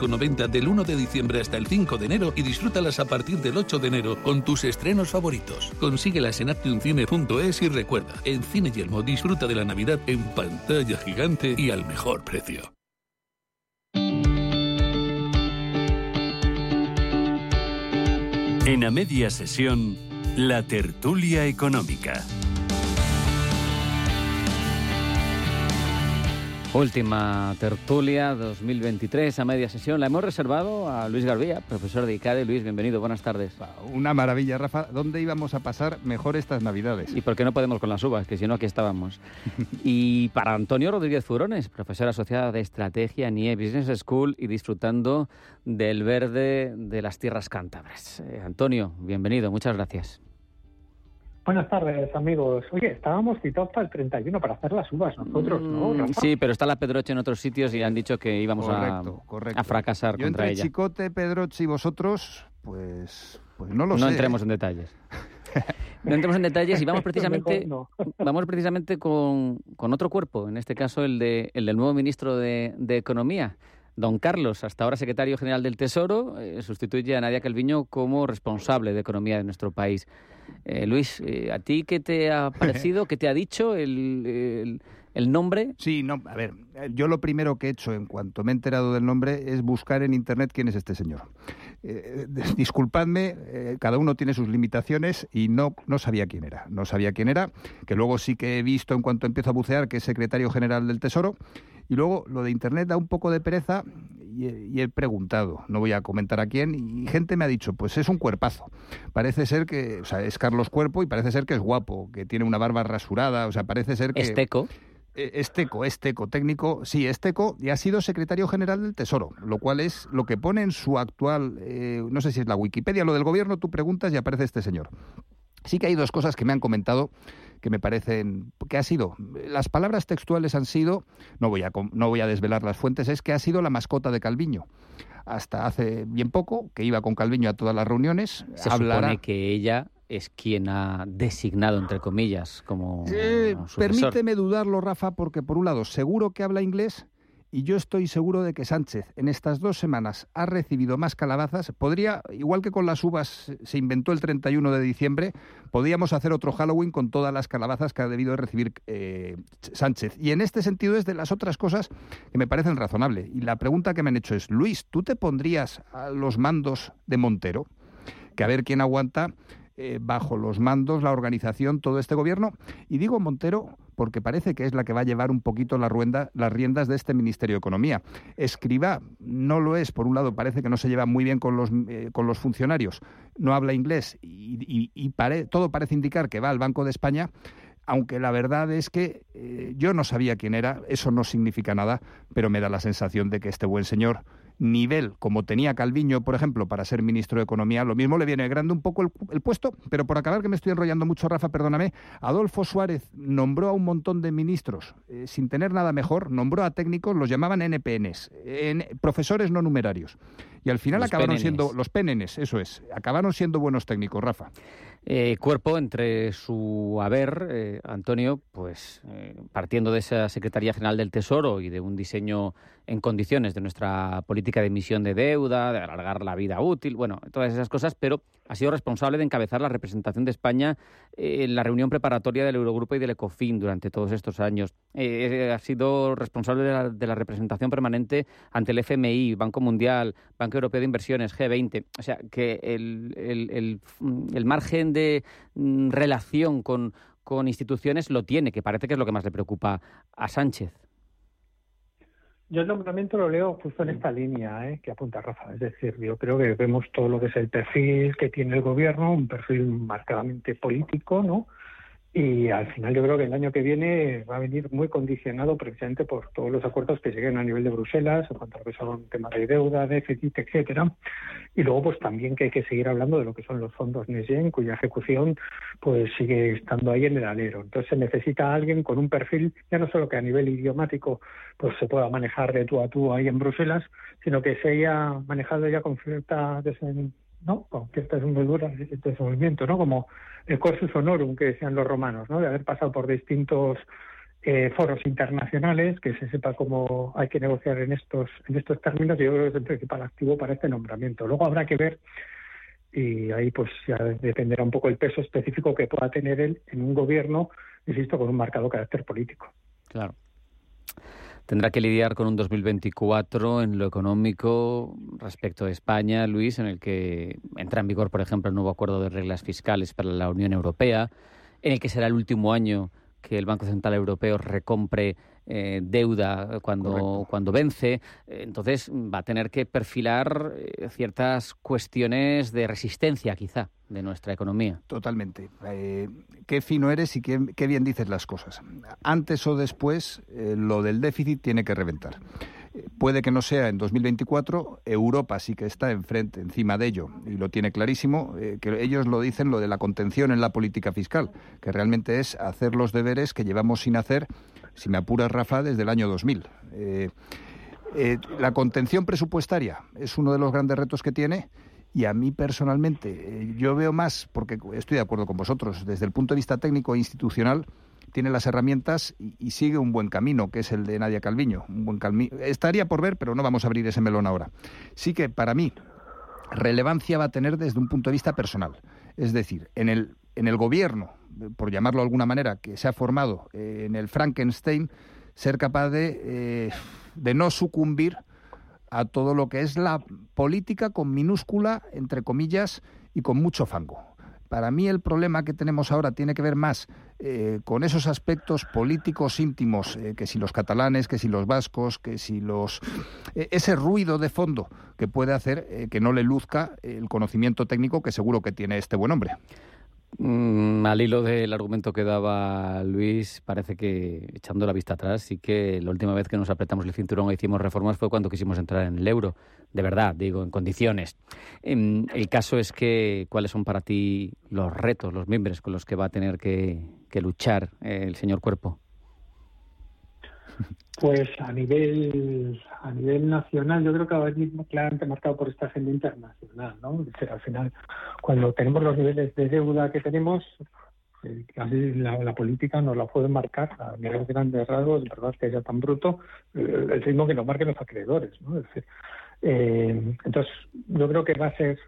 del 1 de diciembre hasta el 5 de enero y disfrútalas a partir del 8 de enero con tus estrenos favoritos. Consíguelas en actioncine.es y recuerda, en Cine Yelmo disfruta de la Navidad en pantalla gigante y al mejor precio. En a media sesión, la tertulia económica. Última tertulia 2023 a media sesión. La hemos reservado a Luis Garbía, profesor de ICADE. Luis, bienvenido, buenas tardes. Una maravilla, Rafa. ¿Dónde íbamos a pasar mejor estas Navidades? ¿Y por qué no podemos con las uvas? Que si no, aquí estábamos. *laughs* y para Antonio Rodríguez Furones, profesor asociado de estrategia en IE Business School y disfrutando del verde de las tierras cántabras. Eh, Antonio, bienvenido, muchas gracias. Buenas tardes, amigos. Oye, estábamos citados para el 31 para hacer las uvas nosotros, ¿no? Mm, Rafa? Sí, pero está la Pedroche en otros sitios y han dicho que íbamos a- Correcto, a, fracasar Yo contra entre ella. Chicote, Pedroche y vosotros, pues, pues no lo no sé. entremos ¿eh? en detalles. *laughs* No entremos en detalles y vamos precisamente, *laughs* *laughs* vamos precisamente con, con otro cuerpo, en este caso el, de, el del nuevo ministro de, de Economía. Don Carlos, hasta ahora secretario general del Tesoro, eh, sustituye a Nadia Calviño como responsable de Economía de nuestro país. Eh, Luis, ¿a ti qué te ha *laughs* parecido, qué te ha dicho el, el, nombre? Sí, no, a ver, yo lo primero que he hecho en cuanto me he enterado del nombre es buscar en Internet quién es este señor. *laughs* disculpadme, cada uno tiene sus limitaciones y no, no sabía quién era. No sabía quién era, que luego sí que he visto en cuanto empiezo a bucear que es secretario general del Tesoro. Y luego lo de Internet da un poco de pereza y, he preguntado, no voy a comentar a quién, y gente me ha dicho, pues es un cuerpazo. Parece ser que, o sea, es Carlos Cuerpo y parece ser que es guapo, que tiene una barba rasurada, o sea, parece ser que... Esteco. Esteco, Esteco, técnico, sí, Esteco, y ha sido secretario general del Tesoro, lo cual es lo que pone en su actual, eh, no sé si es la Wikipedia, lo del gobierno, tú preguntas y aparece este señor. Sí que hay dos cosas que me han comentado que me parecen que ha sido las palabras textuales han sido no voy a no voy a desvelar las fuentes es que ha sido la mascota de Calviño. Hasta hace bien poco que iba con Calviño a todas las reuniones se supone que ella es quien ha designado entre comillas como eh, permíteme dudarlo Rafa porque por un lado seguro que habla inglés y yo estoy seguro de que Sánchez en estas dos semanas ha recibido más calabazas. Podría, igual que con las uvas se inventó el 31 de diciembre, podríamos hacer otro Halloween con todas las calabazas que ha debido recibir eh, Sánchez. Y en este sentido es de las otras cosas que me parecen razonables. Y la pregunta que me han hecho es, Luis, ¿tú te pondrías a los mandos de Montero? Que a ver quién aguanta eh, bajo los mandos, la organización, todo este gobierno. Y digo Montero porque parece que es la que va a llevar un poquito la ruenda, las riendas de este Ministerio de Economía. Escriba no lo es, por un lado parece que no se lleva muy bien con los, eh, con los funcionarios, no habla inglés y, todo parece indicar que va al Banco de España aunque la verdad es que eh, yo no sabía quién era, eso no significa nada, pero me da la sensación de que este buen señor nivel como tenía Calviño, por ejemplo, para ser ministro de Economía, lo mismo le viene grande un poco el, puesto, pero por acabar que me estoy enrollando mucho, Rafa, perdóname, Adolfo Suárez nombró a un montón de ministros eh, sin tener nada mejor, nombró a técnicos, los llamaban NPNs, en, profesores no numerarios. Y al final acabaron siendo los PNNs, eso es, acabaron siendo buenos técnicos, Rafa. Eh, cuerpo entre su haber, eh, Antonio, pues eh, partiendo de esa Secretaría General del Tesoro y de un diseño en condiciones de nuestra política de emisión de deuda, de alargar la vida útil, bueno, todas esas cosas, pero ha sido responsable de encabezar la representación de España en la reunión preparatoria del Eurogrupo y del ECOFIN durante todos estos años. ha sido responsable de la, representación permanente ante el FMI, Banco Mundial, Banco Europeo de Inversiones, G20. O sea, que el, el margen de mm, relación con, con instituciones lo tiene, que parece que es lo que más le preocupa a Sánchez. Yo el nombramiento lo leo justo en esta línea ¿eh? que apunta Rafa. Es decir, yo creo que vemos todo lo que es el perfil que tiene el gobierno, un perfil marcadamente político, ¿no? Y al final yo creo que el año que viene va a venir muy condicionado precisamente por todos los acuerdos que lleguen a nivel de Bruselas en cuanto a lo que son temas de deuda, déficit, etcétera. Y luego pues también que hay que seguir hablando de lo que son los fondos NESGEN, cuya ejecución pues sigue estando ahí en el alero. Entonces se necesita alguien con un perfil ya no solo que a nivel idiomático pues se pueda manejar de tú a tú ahí en Bruselas, sino que se haya manejado ya con cierta ¿no? con cierta desenvolvimiento, ¿no? Como el cursus honorum que decían los romanos, ¿no? De haber pasado por distintos eh, foros internacionales, que se sepa cómo hay que negociar en estos en estos términos, yo creo que es el principal activo para este nombramiento. Luego habrá que ver y ahí pues ya dependerá un poco el peso específico que pueda tener él en un gobierno, insisto, con un marcado carácter político. Claro tendrá que lidiar con un 2024 en lo económico respecto a España, Luis, en el que entra en vigor, por ejemplo, el nuevo acuerdo de reglas fiscales para la Unión Europea, en el que será el último año que el Banco Central Europeo recompre eh, deuda cuando, cuando vence. Entonces va a tener que perfilar eh, ciertas cuestiones de resistencia, quizá, de nuestra economía. Totalmente. Eh, qué fino eres y qué, bien dices las cosas. Antes o después, lo del déficit tiene que reventar. Puede que no sea en 2024, Europa sí que está enfrente, encima de ello, y lo tiene clarísimo, que ellos lo dicen lo de la contención en la política fiscal, que realmente es hacer los deberes que llevamos sin hacer si me apuras, Rafa, desde el año 2000. Eh, eh, la contención presupuestaria es uno de los grandes retos que tiene y a mí personalmente eh, yo veo más, porque estoy de acuerdo con vosotros, desde el punto de vista técnico e institucional, tiene las herramientas y, sigue un buen camino, que es el de Nadia Calviño. Un buen Estaría por ver, pero no vamos a abrir ese melón ahora. Sí que para mí relevancia va a tener desde un punto de vista personal. Es decir, en el en el gobierno, por llamarlo de alguna manera, que se ha formado en el Frankenstein, ser capaz de, de no sucumbir a todo lo que es la política con minúscula, entre comillas, y con mucho fango. Para mí el problema que tenemos ahora tiene que ver más eh, con esos aspectos políticos íntimos, eh, que si los catalanes, que si los vascos, que si los... Eh, ese ruido de fondo que puede hacer que no le luzca el conocimiento técnico que seguro que tiene este buen hombre. Mm, al hilo del argumento que daba Luis, parece que echando la vista atrás, sí que la última vez que nos apretamos el cinturón e hicimos reformas fue cuando quisimos entrar en el euro, de verdad, digo, en condiciones. Em, el caso es que, ¿cuáles son para ti los retos, los miembros con los que va a tener que, que luchar el señor Cuerpo? Pues a nivel a nivel nacional, yo creo que va a venir claramente marcado por esta agenda internacional, ¿no? al final, cuando tenemos los niveles de deuda que tenemos, eh, la, política nos la puede marcar a niveles grandes rasgos, de verdad que sea tan bruto, eh, el ritmo que nos marquen los acreedores, ¿no? Eh, entonces, yo creo que va a ser,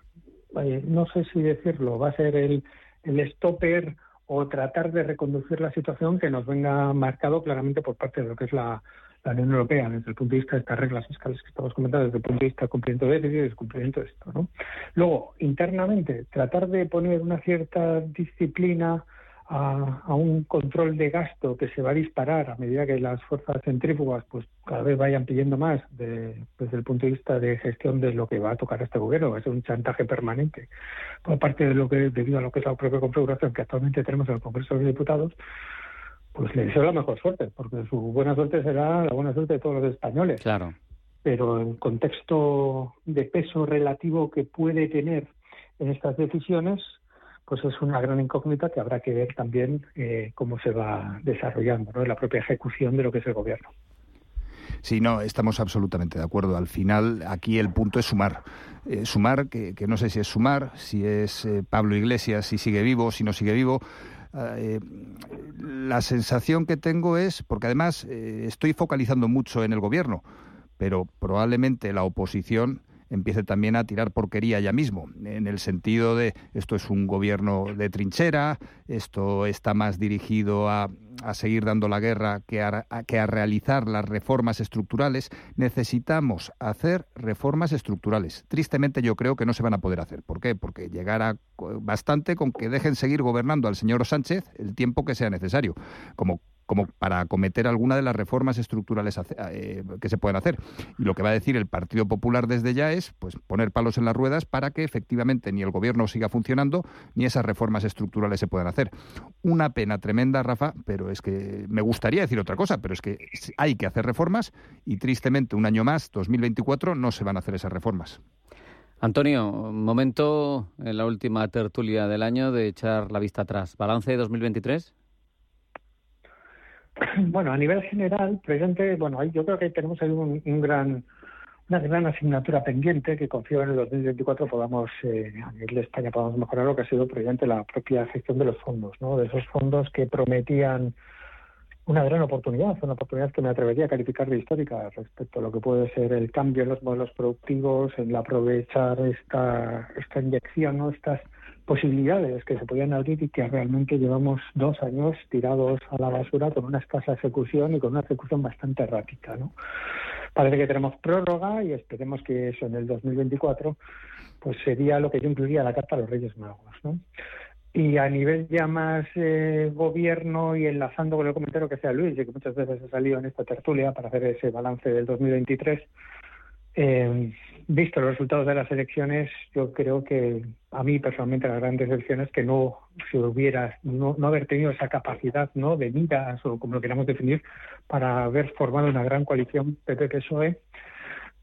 no sé si decirlo, va a ser el, el stopper o tratar de reconducir la situación que nos venga marcado claramente por parte de lo que es la, Unión Europea desde el punto de vista de estas reglas fiscales que estamos comentando, desde el punto de vista del cumplimiento de déficit y descumplimiento de esto. ¿no? Luego, internamente, tratar de poner una cierta disciplina a, un control de gasto que se va a disparar a medida que las fuerzas centrífugas pues cada vez vayan pidiendo más desde el punto de vista de gestión de lo que va a tocar este gobierno, va a ser un chantaje permanente por parte de lo que debido a lo que es la propia configuración que actualmente tenemos en el Congreso de los Diputados, pues le deseo la mejor suerte, porque su buena suerte será la buena suerte de todos los españoles. Claro. Pero en contexto de peso relativo que puede tener en estas decisiones, pues es una gran incógnita que habrá que ver también eh, cómo se va desarrollando ¿no? la propia ejecución de lo que es el gobierno. Sí, no, estamos absolutamente de acuerdo. Al final, aquí el punto es sumar. Eh, sumar, que, no sé si es sumar, si es eh, Pablo Iglesias, si sigue vivo, si no sigue vivo. la sensación que tengo es, porque además estoy focalizando mucho en el gobierno, pero probablemente la oposición empiece también a tirar porquería ya mismo, en el sentido de esto es un gobierno de trinchera, esto está más dirigido a, a seguir dando la guerra que a, que a realizar las reformas estructurales. Necesitamos hacer reformas estructurales. Tristemente yo creo que no se van a poder hacer. ¿Por qué? Porque llegará bastante con que dejen seguir gobernando al señor Sánchez el tiempo que sea necesario, como como para acometer alguna de las reformas estructurales eh, que se pueden hacer. Y lo que va a decir el Partido Popular desde ya es pues poner palos en las ruedas para que efectivamente ni el gobierno siga funcionando ni esas reformas estructurales se puedan hacer. Una pena tremenda, Rafa, pero es que me gustaría decir otra cosa, pero es que hay que hacer reformas y tristemente un año más, 2024, no se van a hacer esas reformas. Antonio, momento en la última tertulia del año de echar la vista atrás. ¿Balance de 2023? *clears throat* Bueno, a nivel general, presente, bueno, yo creo que tenemos ahí un, gran una gran asignatura pendiente que confío en el 2024 podamos, eh, a nivel de España, podamos mejorar lo que ha sido presente la propia gestión de los fondos, ¿no? De esos fondos que prometían una gran oportunidad, una oportunidad que me atrevería a calificar de histórica respecto a lo que puede ser el cambio en los modelos productivos, el aprovechar esta, esta inyección, ¿no? estas posibilidades que se podían abrir y que realmente llevamos dos años tirados a la basura con una escasa ejecución y con una ejecución bastante errática. ¿no? Parece que tenemos prórroga y esperemos que eso en el 2024 pues sería lo que yo incluiría la carta a los Reyes Magos. ¿no? Y a nivel ya más eh, gobierno y enlazando con el comentario que sea Luis, y que muchas veces ha salido en esta tertulia para hacer ese balance del 2023, eh, visto los resultados de las elecciones, yo creo que a mí personalmente la gran decepción es que no se hubiera, no, haber tenido esa capacidad ¿no? de miras o como lo queramos definir para haber formado una gran coalición PP-PSOE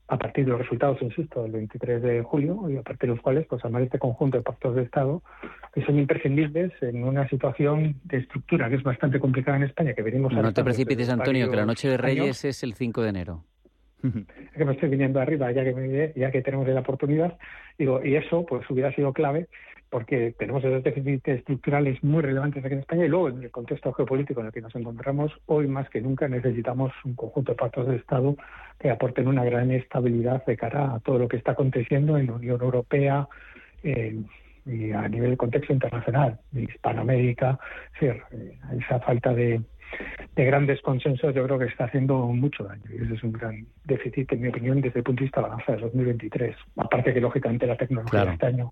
a partir de los resultados, insisto, del 23 de julio y a partir de los cuales pues armar este conjunto de pactos de Estado que son imprescindibles en una situación de estructura que es bastante complicada en España que venimos No te precipites, Antonio, que la noche de Reyes es el 5 de enero que me estoy viniendo arriba ya que ya que tenemos la oportunidad digo y eso pues hubiera sido clave porque tenemos esos déficits estructurales muy relevantes aquí en España y luego en el contexto geopolítico en el que nos encontramos hoy más que nunca necesitamos un conjunto de pactos de Estado que aporten una gran estabilidad de cara a todo lo que está aconteciendo en la Unión Europea y a nivel de contexto internacional, Hispanoamérica, es esa falta de, grandes consensos yo creo que está haciendo mucho daño y ese es un gran déficit, en mi opinión, desde el punto de vista de la balanza de 2023. Aparte que, lógicamente, la tecnología de este año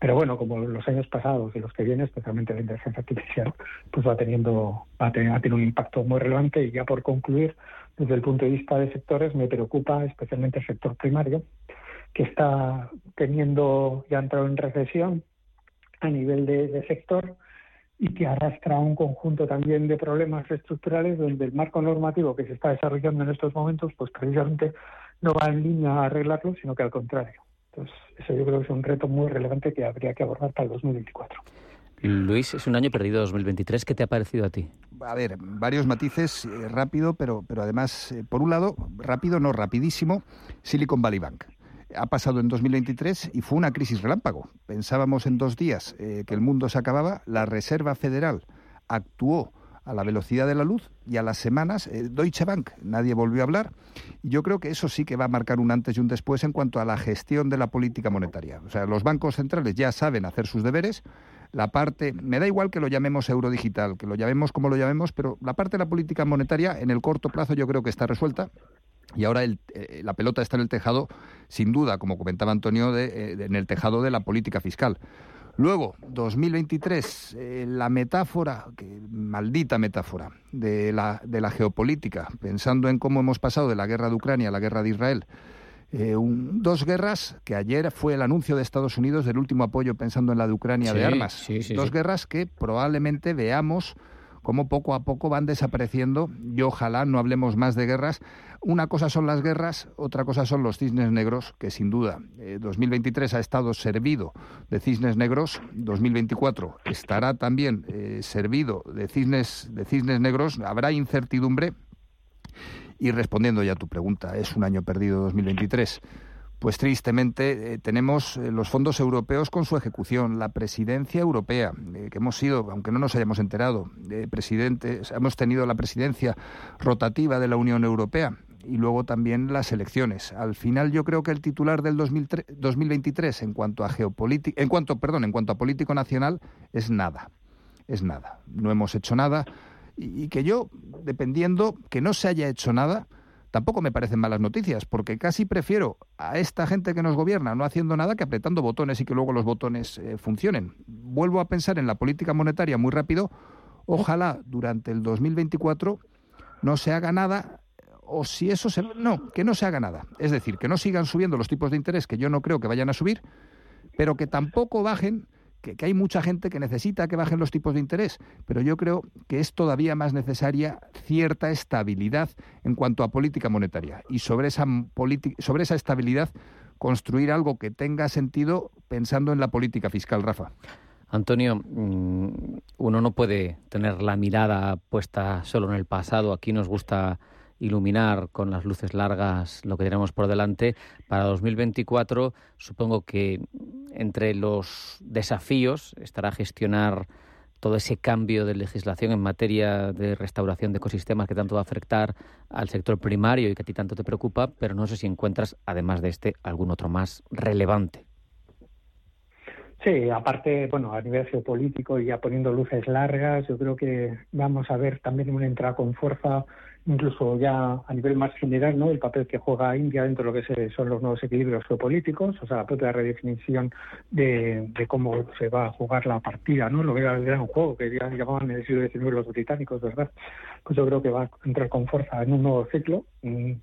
pero bueno, como los años pasados y los que vienen, especialmente la inteligencia artificial, pues va teniendo, va a tener, un impacto muy relevante. Y ya por concluir, desde el punto de vista de sectores, me preocupa especialmente el sector primario, que está teniendo, ya entrado en recesión a nivel de, sector y que arrastra un conjunto también de problemas estructurales donde el marco normativo que se está desarrollando en estos momentos, pues precisamente no va en línea a arreglarlo, sino que al contrario. Entonces, eso yo creo que es un reto muy relevante que habría que abordar para el 2024. Luis, es un año perdido 2023. ¿Qué te ha parecido a ti? A ver, varios matices, eh, rápido, pero, pero además, eh, por un lado, rápido, no rapidísimo, Silicon Valley Bank. Ha pasado en 2023 y fue una crisis relámpago. Pensábamos en dos días eh, que el mundo se acababa. La Reserva Federal actuó a la velocidad de la luz y a las semanas eh, Deutsche Bank, nadie volvió a hablar. Yo creo que eso sí que va a marcar un antes y un después en cuanto a la gestión de la política monetaria. O sea, los bancos centrales ya saben hacer sus deberes. La parte, me da igual que lo llamemos eurodigital, que lo llamemos como lo llamemos, pero la parte de la política monetaria en el corto plazo yo creo que está resuelta. Y ahora el, eh, la pelota está en el tejado, sin duda, como comentaba Antonio, de, eh, en el tejado de la política fiscal. Luego, 2023, eh, la metáfora, maldita metáfora, de la, de la geopolítica, pensando en cómo hemos pasado de la guerra de Ucrania a la guerra de Israel. Eh, dos guerras que ayer fue el anuncio de Estados Unidos del último apoyo pensando en la de Ucrania de armas. dos guerras que probablemente veamos cómo poco a poco van desapareciendo y ojalá no hablemos más de guerras. Una cosa son las guerras, otra cosa son los cisnes negros, que sin duda 2023 eh, ha estado servido de cisnes negros, 2024 estará también eh, servido de cisnes, de cisnes negros, habrá incertidumbre. Y respondiendo ya a tu pregunta, es un año perdido 2023 pues tristemente eh, tenemos eh, los fondos europeos con su ejecución, la presidencia europea, eh, que hemos sido, aunque no nos hayamos enterado, presidentes, hemos tenido la presidencia rotativa de la Unión Europea y luego también las elecciones. Al final yo creo que el titular del 2023 en cuanto a geopolítica, en cuanto, perdón, en cuanto a político nacional es nada. Es nada. No hemos hecho nada y que yo, dependiendo que no se haya hecho nada, tampoco me parecen malas noticias, porque casi prefiero a esta gente que nos gobierna no haciendo nada que apretando botones y que luego los botones eh, funcionen. Vuelvo a pensar en la política monetaria muy rápido. Ojalá durante el 2024 no se haga nada o si eso se... No, que no se haga nada. Es decir, que no sigan subiendo los tipos de interés, que yo no creo que vayan a subir, pero que tampoco bajen que, hay mucha gente que necesita que bajen los tipos de interés, pero yo creo que es todavía más necesaria cierta estabilidad en cuanto a política monetaria y sobre esa, sobre esa estabilidad construir algo que tenga sentido pensando en la política fiscal, Rafa. Antonio, mm, uno no puede tener la mirada puesta solo en el pasado. Aquí nos gusta iluminar con las luces largas lo que tenemos por delante. Para 2024 supongo que entre los desafíos estará gestionar todo ese cambio de legislación en materia de restauración de ecosistemas que tanto va a afectar al sector primario y que a ti tanto te preocupa, pero no sé si encuentras, además de este, algún otro más relevante. Sí, aparte, bueno, a nivel geopolítico y ya poniendo luces largas, yo creo que vamos a ver también una entrada con fuerza incluso ya a nivel más general, ¿no? El papel que juega India dentro de lo que son los nuevos equilibrios geopolíticos, o sea, la propia redefinición de, cómo se va a jugar la partida, ¿no? Lo que era el gran juego que ya llamaban en el siglo XIX los británicos, ¿verdad? Pues yo creo que va a entrar con fuerza en un nuevo ciclo,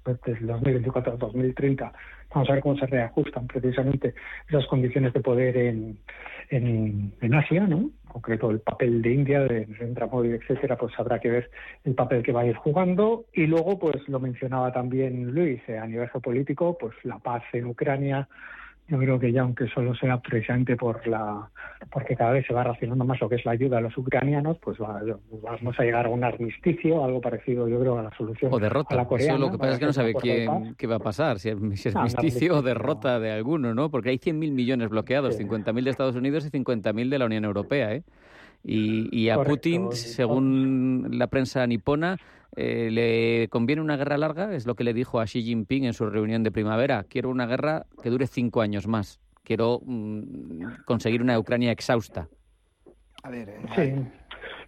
pues desde 2024 a 2030. Vamos a ver cómo se reajustan precisamente esas condiciones de poder en, en, en Asia, ¿no? concreto el papel de India, de Narendra Modi, etcétera, pues habrá que ver el papel que va a ir jugando. Y luego, pues lo mencionaba también Luis, eh, a nivel geopolítico, pues la paz en Ucrania, yo creo que ya aunque solo sea precisamente por la porque cada vez se va racionando más lo que es la ayuda a los ucranianos pues vamos a llegar a un armisticio algo parecido yo creo a la solución o derrota. a la coreana, lo que pasa es que no sabe quién qué va a pasar si es, armisticio o derrota de alguno no porque hay 100.000 millones bloqueados 50.000 de Estados Unidos y 50.000 de la Unión Europea ¿eh? y, y a Putin según la prensa nipona eh, le conviene una guerra larga, es lo que le dijo a Xi Jinping en su reunión de primavera. Quiero una guerra que dure cinco años más, quiero mm, conseguir una Ucrania exhausta. A ver, eh, Sí.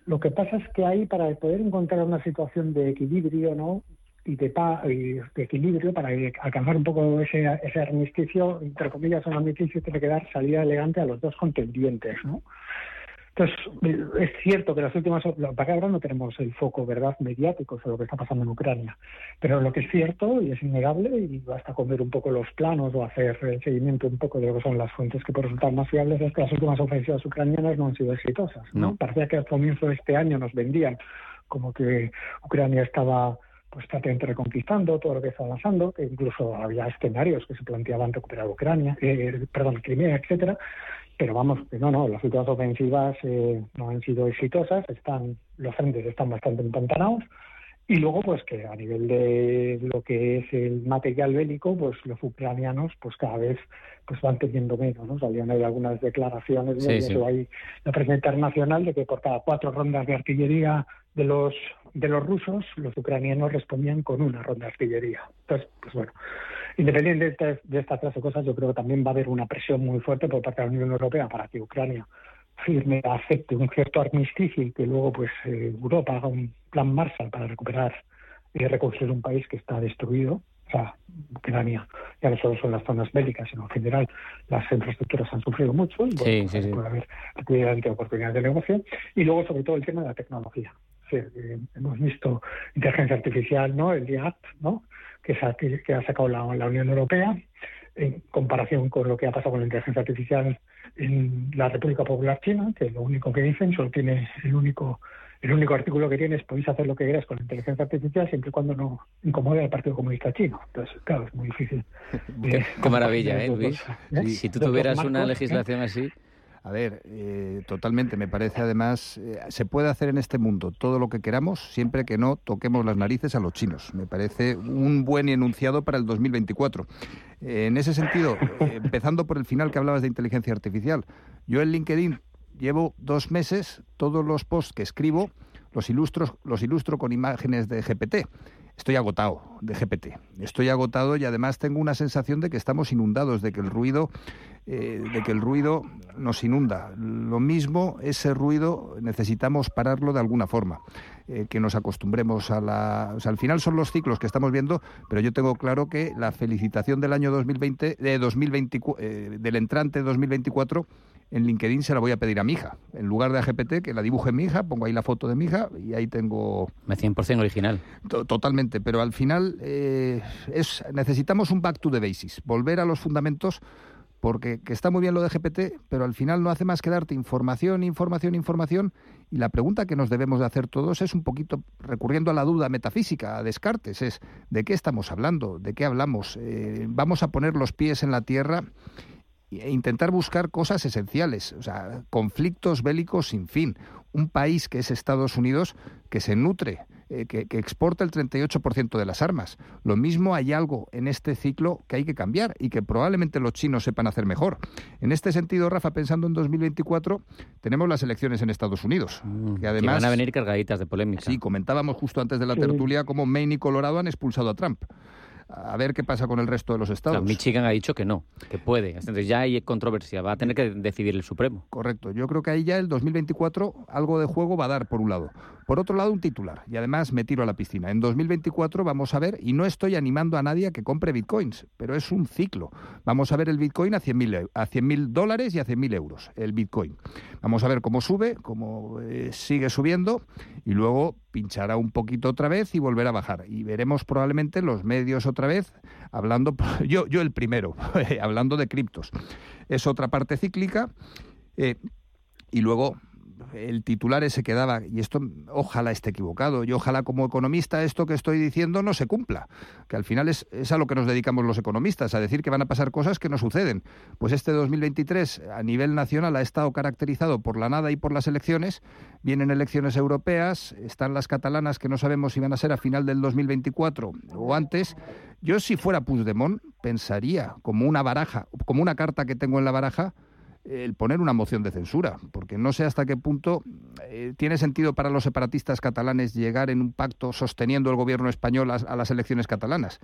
Lo que pasa es que ahí, para poder encontrar una situación de equilibrio, ¿no? Y de, pa y de equilibrio, para alcanzar un poco ese, ese armisticio, entre comillas, un armisticio tiene que dar salida elegante a los dos contendientes, ¿no? Entonces, eh, es cierto que las últimas, para que ahora no tenemos el foco, ¿verdad?, mediático sobre lo que está pasando en Ucrania. Pero lo que es cierto y es innegable, y basta con ver un poco los planos o hacer el seguimiento un poco de lo que son las fuentes que pueden resultar más fiables, es que las últimas ofensivas ucranianas no han sido exitosas. ¿no? No. Parecía que al comienzo de este año nos vendían como que Ucrania estaba pues prácticamente reconquistando todo lo que estaba avanzando, que incluso había escenarios que se planteaban recuperar Ucrania, eh, perdón, Crimea, etcétera, pero vamos, que no, no, las últimas ofensivas eh, no han sido exitosas, están los frentes están bastante empantanados y luego pues que a nivel de lo que es el material bélico, pues los ucranianos pues cada vez pues van teniendo menos, ¿no? Salían ahí algunas declaraciones de sí. ahí la presidenta internacional de que por cada cuatro rondas de artillería de los de los rusos, los ucranianos respondían con una ronda de artillería. Entonces, pues bueno, independiente de, esta- de esta clase de cosas, yo creo que también va a haber una presión muy fuerte por parte de la Unión Europea para que Ucrania firme, acepte un cierto armisticio y que luego pues eh, Europa haga un plan Marshall para recuperar y reconstruir un país que está destruido. O sea, Ucrania ya no solo son las zonas bélicas, sino en general las infraestructuras han sufrido mucho y bueno, Sí, pues, sí, sí. puede haber efectivamente oportunidades de negocio. Y luego, sobre todo, el tema de la tecnología. Eh, hemos visto inteligencia artificial, ¿no? El DIAT, ¿no? Que, sa- que, ha sacado la, la Unión Europea en comparación con lo que ha pasado con la inteligencia artificial en la República Popular China, que lo único que dicen solo tiene el único el único artículo que tiene es podéis hacer lo que queráis con la inteligencia artificial siempre y cuando no incomode al Partido Comunista Chino. Entonces, claro, es muy difícil. *laughs* Qué, eh, qué maravilla, ¿eh, Luis? ¿eh? Si tú tuvieras una marcos, ¿eh? legislación así... A ver, eh, totalmente, me parece además, eh, se puede hacer en este mundo todo lo que queramos siempre que no toquemos las narices a los chinos. Me parece un buen enunciado para el 2024. Eh, en ese sentido, *laughs* eh, empezando por el final que hablabas de inteligencia artificial, yo en LinkedIn llevo dos meses, todos los posts que escribo los, ilustro, los ilustro con imágenes de GPT. Estoy agotado de GPT. Estoy agotado y además tengo una sensación de que estamos inundados, de que el ruido, eh, de que el ruido nos inunda. Lo mismo, ese ruido necesitamos pararlo de alguna forma. Eh, que nos acostumbremos a la. O sea, al final son los ciclos que estamos viendo, pero yo tengo claro que la felicitación del año 2020, de 2024, eh, del entrante 2024 en LinkedIn se la voy a pedir a mi hija. En lugar de a GPT, que la dibuje mi hija, pongo ahí la foto de mi hija y ahí tengo... 100% original. To- Totalmente, pero al final eh, es, necesitamos un back to the basics, volver a los fundamentos, porque que está muy bien lo de GPT, pero al final no hace más que darte información, información, información, y la pregunta que nos debemos de hacer todos es un poquito, recurriendo a la duda metafísica, a Descartes, es ¿de qué estamos hablando? ¿De qué hablamos? Eh, ¿Vamos a poner los pies en la tierra? E intentar buscar cosas esenciales, o sea, conflictos bélicos sin fin. Un país que es Estados Unidos que se nutre, eh, que, que exporta el 38% de las armas. Lo mismo hay algo en este ciclo que hay que cambiar y que probablemente los chinos sepan hacer mejor. En este sentido, Rafa, pensando en 2024, tenemos las elecciones en Estados Unidos, que Que además... van a venir cargaditas de polémica. Sí, comentábamos justo antes de la tertulia cómo Maine y Colorado han expulsado a Trump. A ver qué pasa con el resto de los estados. Claro, Michigan ha dicho que no, que puede. Entonces ya hay controversia, va a tener que decidir el Supremo. Correcto. Yo creo que ahí ya el 2024 algo de juego va a dar, por un lado. Por otro lado, un titular. Y además me tiro a la piscina. En 2024 vamos a ver, y no estoy animando a nadie a que compre bitcoins, pero es un ciclo. Vamos a ver el bitcoin a 100.000 a 100.000 dólares y a 100.000 euros, el bitcoin. Vamos a ver cómo sube, cómo eh, sigue subiendo, y luego pinchará un poquito otra vez y volverá a bajar. Y veremos probablemente los medios otra vez hablando, *laughs* yo, yo el primero, *laughs* hablando de criptos. Es otra parte cíclica. eh, y luego el titular ese que daba, y esto ojalá esté equivocado, y ojalá como economista esto que estoy diciendo no se cumpla, que al final es, es a lo que nos dedicamos los economistas, a decir que van a pasar cosas que no suceden. Pues este 2023 a nivel nacional ha estado caracterizado por la nada y por las elecciones, vienen elecciones europeas, están las catalanas que no sabemos si van a ser a final del 2024 o antes. Yo si fuera Puigdemont pensaría como una baraja, como una carta que tengo en la baraja, el poner una moción de censura, porque no sé hasta qué punto eh, tiene sentido para los separatistas catalanes llegar en un pacto sosteniendo el gobierno español a, las elecciones catalanas.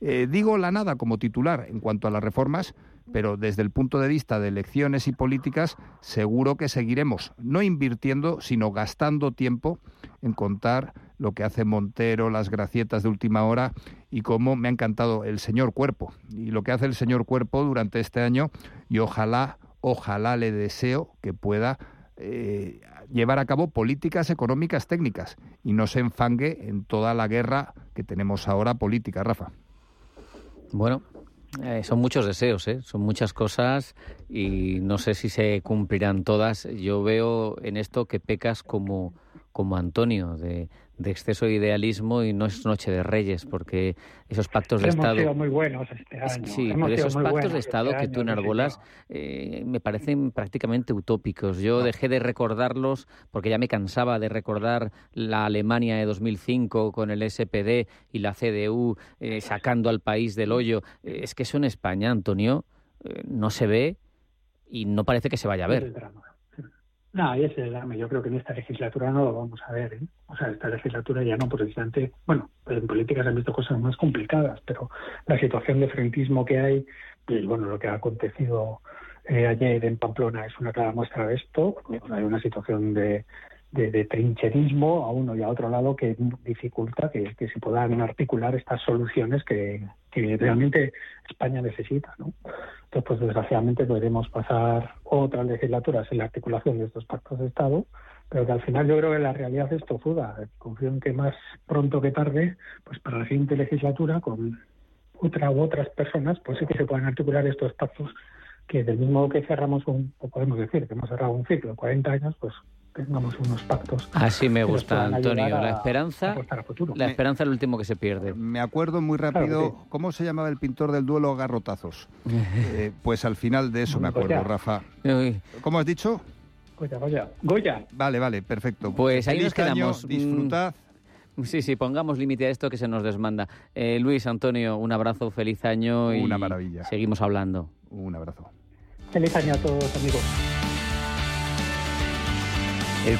Eh, digo la nada como titular en cuanto a las reformas, pero desde el punto de vista de elecciones y políticas, seguro que seguiremos no invirtiendo, sino gastando tiempo en contar lo que hace Montero, las gracietas de última hora y cómo me ha encantado el señor Cuerpo y lo que hace el señor Cuerpo durante este año y ojalá ojalá le deseo que pueda eh, llevar a cabo políticas económicas técnicas y no se enfangue en toda la guerra que tenemos ahora política, Rafa. Bueno, eh, son muchos deseos, ¿eh? son muchas cosas y no sé si se cumplirán todas. Yo veo en esto que pecas como, como Antonio, de, de exceso de idealismo y no es Noche de Reyes, porque esos pactos de Estado... Sido muy buenos este año. Sí, pero esos pactos de Estado este que tú enarbolas eh, me parecen prácticamente utópicos. Yo dejé de recordarlos porque ya me cansaba de recordar la Alemania de 2005 con el SPD y la CDU eh, sacando al país del hoyo. Eh, es que eso en España, Antonio, no se ve y no parece que se vaya a ver. No, y ese es el Yo creo que en esta legislatura no lo vamos a ver. ¿eh? O sea, esta legislatura ya no, precisamente. Bueno, en política se han visto cosas más complicadas, pero la situación de frentismo que hay, y bueno, lo que ha acontecido eh, ayer en Pamplona es una clara muestra de esto. Hay una situación de, de, trincherismo a uno y a otro lado que dificulta que, se puedan articular estas soluciones que, realmente España necesita. ¿no? Entonces, pues desgraciadamente podremos pasar otras legislaturas en la articulación de estos pactos de Estado, pero que al final yo creo que la realidad es tozuda. Confío en que más pronto que tarde, pues para la siguiente legislatura, con otra u otras personas, pues sí que se puedan articular estos pactos que del mismo que cerramos un, o podemos decir que hemos cerrado un ciclo de 40 años, pues tengamos unos pactos. Así me gusta, Antonio. La esperanza, la esperanza es lo último que se pierde. Me acuerdo muy rápido, ¿cómo se llamaba el pintor del duelo garrotazos? *laughs* Eh, pues al final de eso me acuerdo, Rafa. ¿Cómo has dicho? Goya, Goya. Goya. Vale, vale, perfecto. Pues ahí nos quedamos. Mm, disfrutad. Sí, sí, pongamos límite a esto que se nos desmanda. Eh, Luis, Antonio, un abrazo, feliz año. Una maravilla. Seguimos hablando. Un abrazo. Feliz año a todos, amigos. El,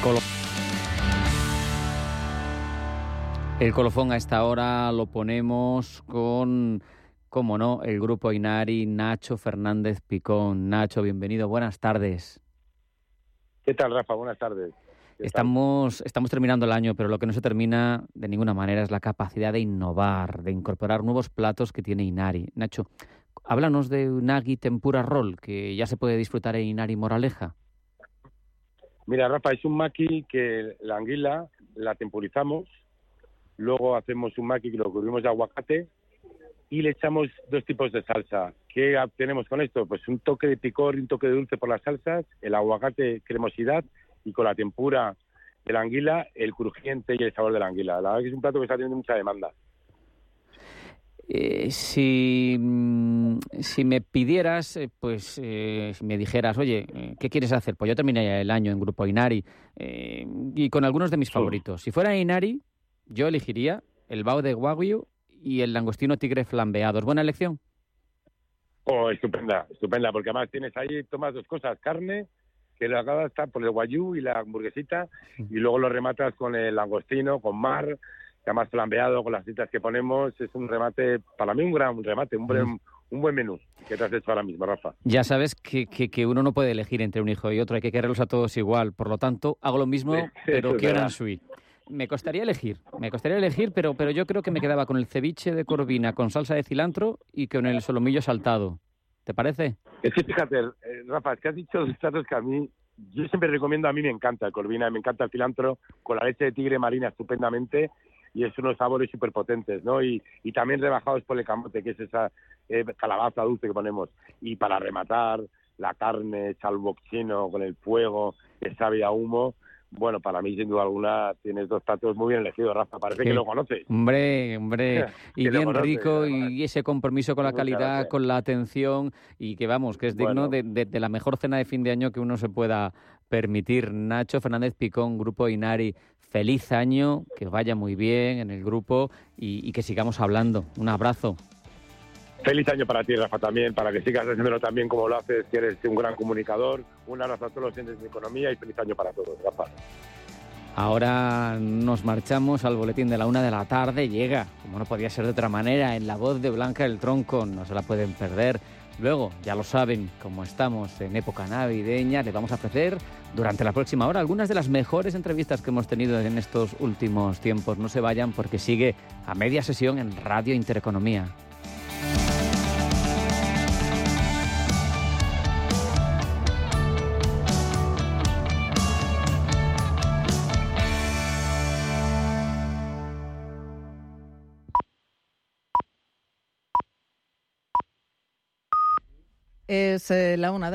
el colofón a esta hora lo ponemos con, como no, el grupo Inari, Nacho Fernández Picón. Nacho, bienvenido, buenas tardes. ¿Qué tal, Rafa? Buenas tardes. Estamos, estamos terminando el año, pero lo que no se termina de ninguna manera es la capacidad de innovar, de incorporar nuevos platos que tiene Inari. Nacho, háblanos de Unagi Tempura Roll, que ya se puede disfrutar en Inari Moraleja. Mira, Rafa, es un maqui que la anguila la temporizamos, luego hacemos un maqui que lo cubrimos de aguacate y le echamos dos tipos de salsa. ¿Qué obtenemos con esto? Pues un toque de picor y un toque de dulce por las salsas, el aguacate cremosidad y con la tempura de la anguila el crujiente y el sabor de la anguila. La verdad que es un plato que está teniendo mucha demanda. Eh, si, mm, si me pidieras, eh, pues eh, si me dijeras, oye, ¿qué quieres hacer? Pues yo terminé el año en Grupo Inari y con algunos de mis favoritos. Si fuera Inari, yo elegiría el bao de Wagyu y el langostino tigre flambeados. ¿Buena elección? Oh, estupenda, estupenda, porque además tienes ahí, tomas dos cosas, carne, que lo acabas por el Wagyu y la hamburguesita, y luego lo rematas con el langostino, con mar, más flambeado con las citas que ponemos, es un remate, para mí un gran remate, un buen, un buen menú que te has hecho ahora mismo, Rafa. Ya sabes que, que, uno no puede elegir entre un hijo y otro, hay que quererlos a todos igual, por lo tanto, hago lo mismo, *laughs* pero quiero en suite. Me costaría elegir, me costaría elegir, pero, pero yo creo que me quedaba con el ceviche de corvina con salsa de cilantro y con el solomillo saltado. ¿Te parece? Es que fíjate, eh, Rafa, es que has dicho dos platos que a mí, yo siempre recomiendo, a mí me encanta el corvina, me encanta el cilantro, con la leche de tigre marina estupendamente, y es unos sabores súper potentes, ¿no? Y, y, también rebajados por el camote, que es esa eh, calabaza dulce que ponemos. Y para rematar, la carne, chino con el fuego, que sabe a humo. Bueno, para mí, sin duda alguna, tienes dos platos muy bien elegidos, Rafa. Parece que lo conoces. Hombre, hombre. *laughs* y bien rico y ese compromiso con la calidad, con la atención y que, vamos, que es digno de, de, la mejor cena de fin de año que uno se pueda permitir. Nacho Fernández Picón, Grupo Inari, feliz año, que vaya muy bien en el grupo y, que sigamos hablando. Un abrazo. Feliz año para ti, Rafa, también, para que sigas haciéndolo también como lo haces, que eres un gran comunicador. Un abrazo a todos los entes de economía y feliz año para todos, Rafa. Ahora nos marchamos al boletín de la una de la tarde. Llega, como no podía ser de otra manera, en la voz de Blanca del Tronco. No se la pueden perder. Luego, ya lo saben, como estamos en época navideña, le vamos a ofrecer durante la próxima hora algunas de las mejores entrevistas que hemos tenido en estos últimos tiempos. No se vayan porque sigue a media sesión en Radio Intereconomía. Es eh, la una de la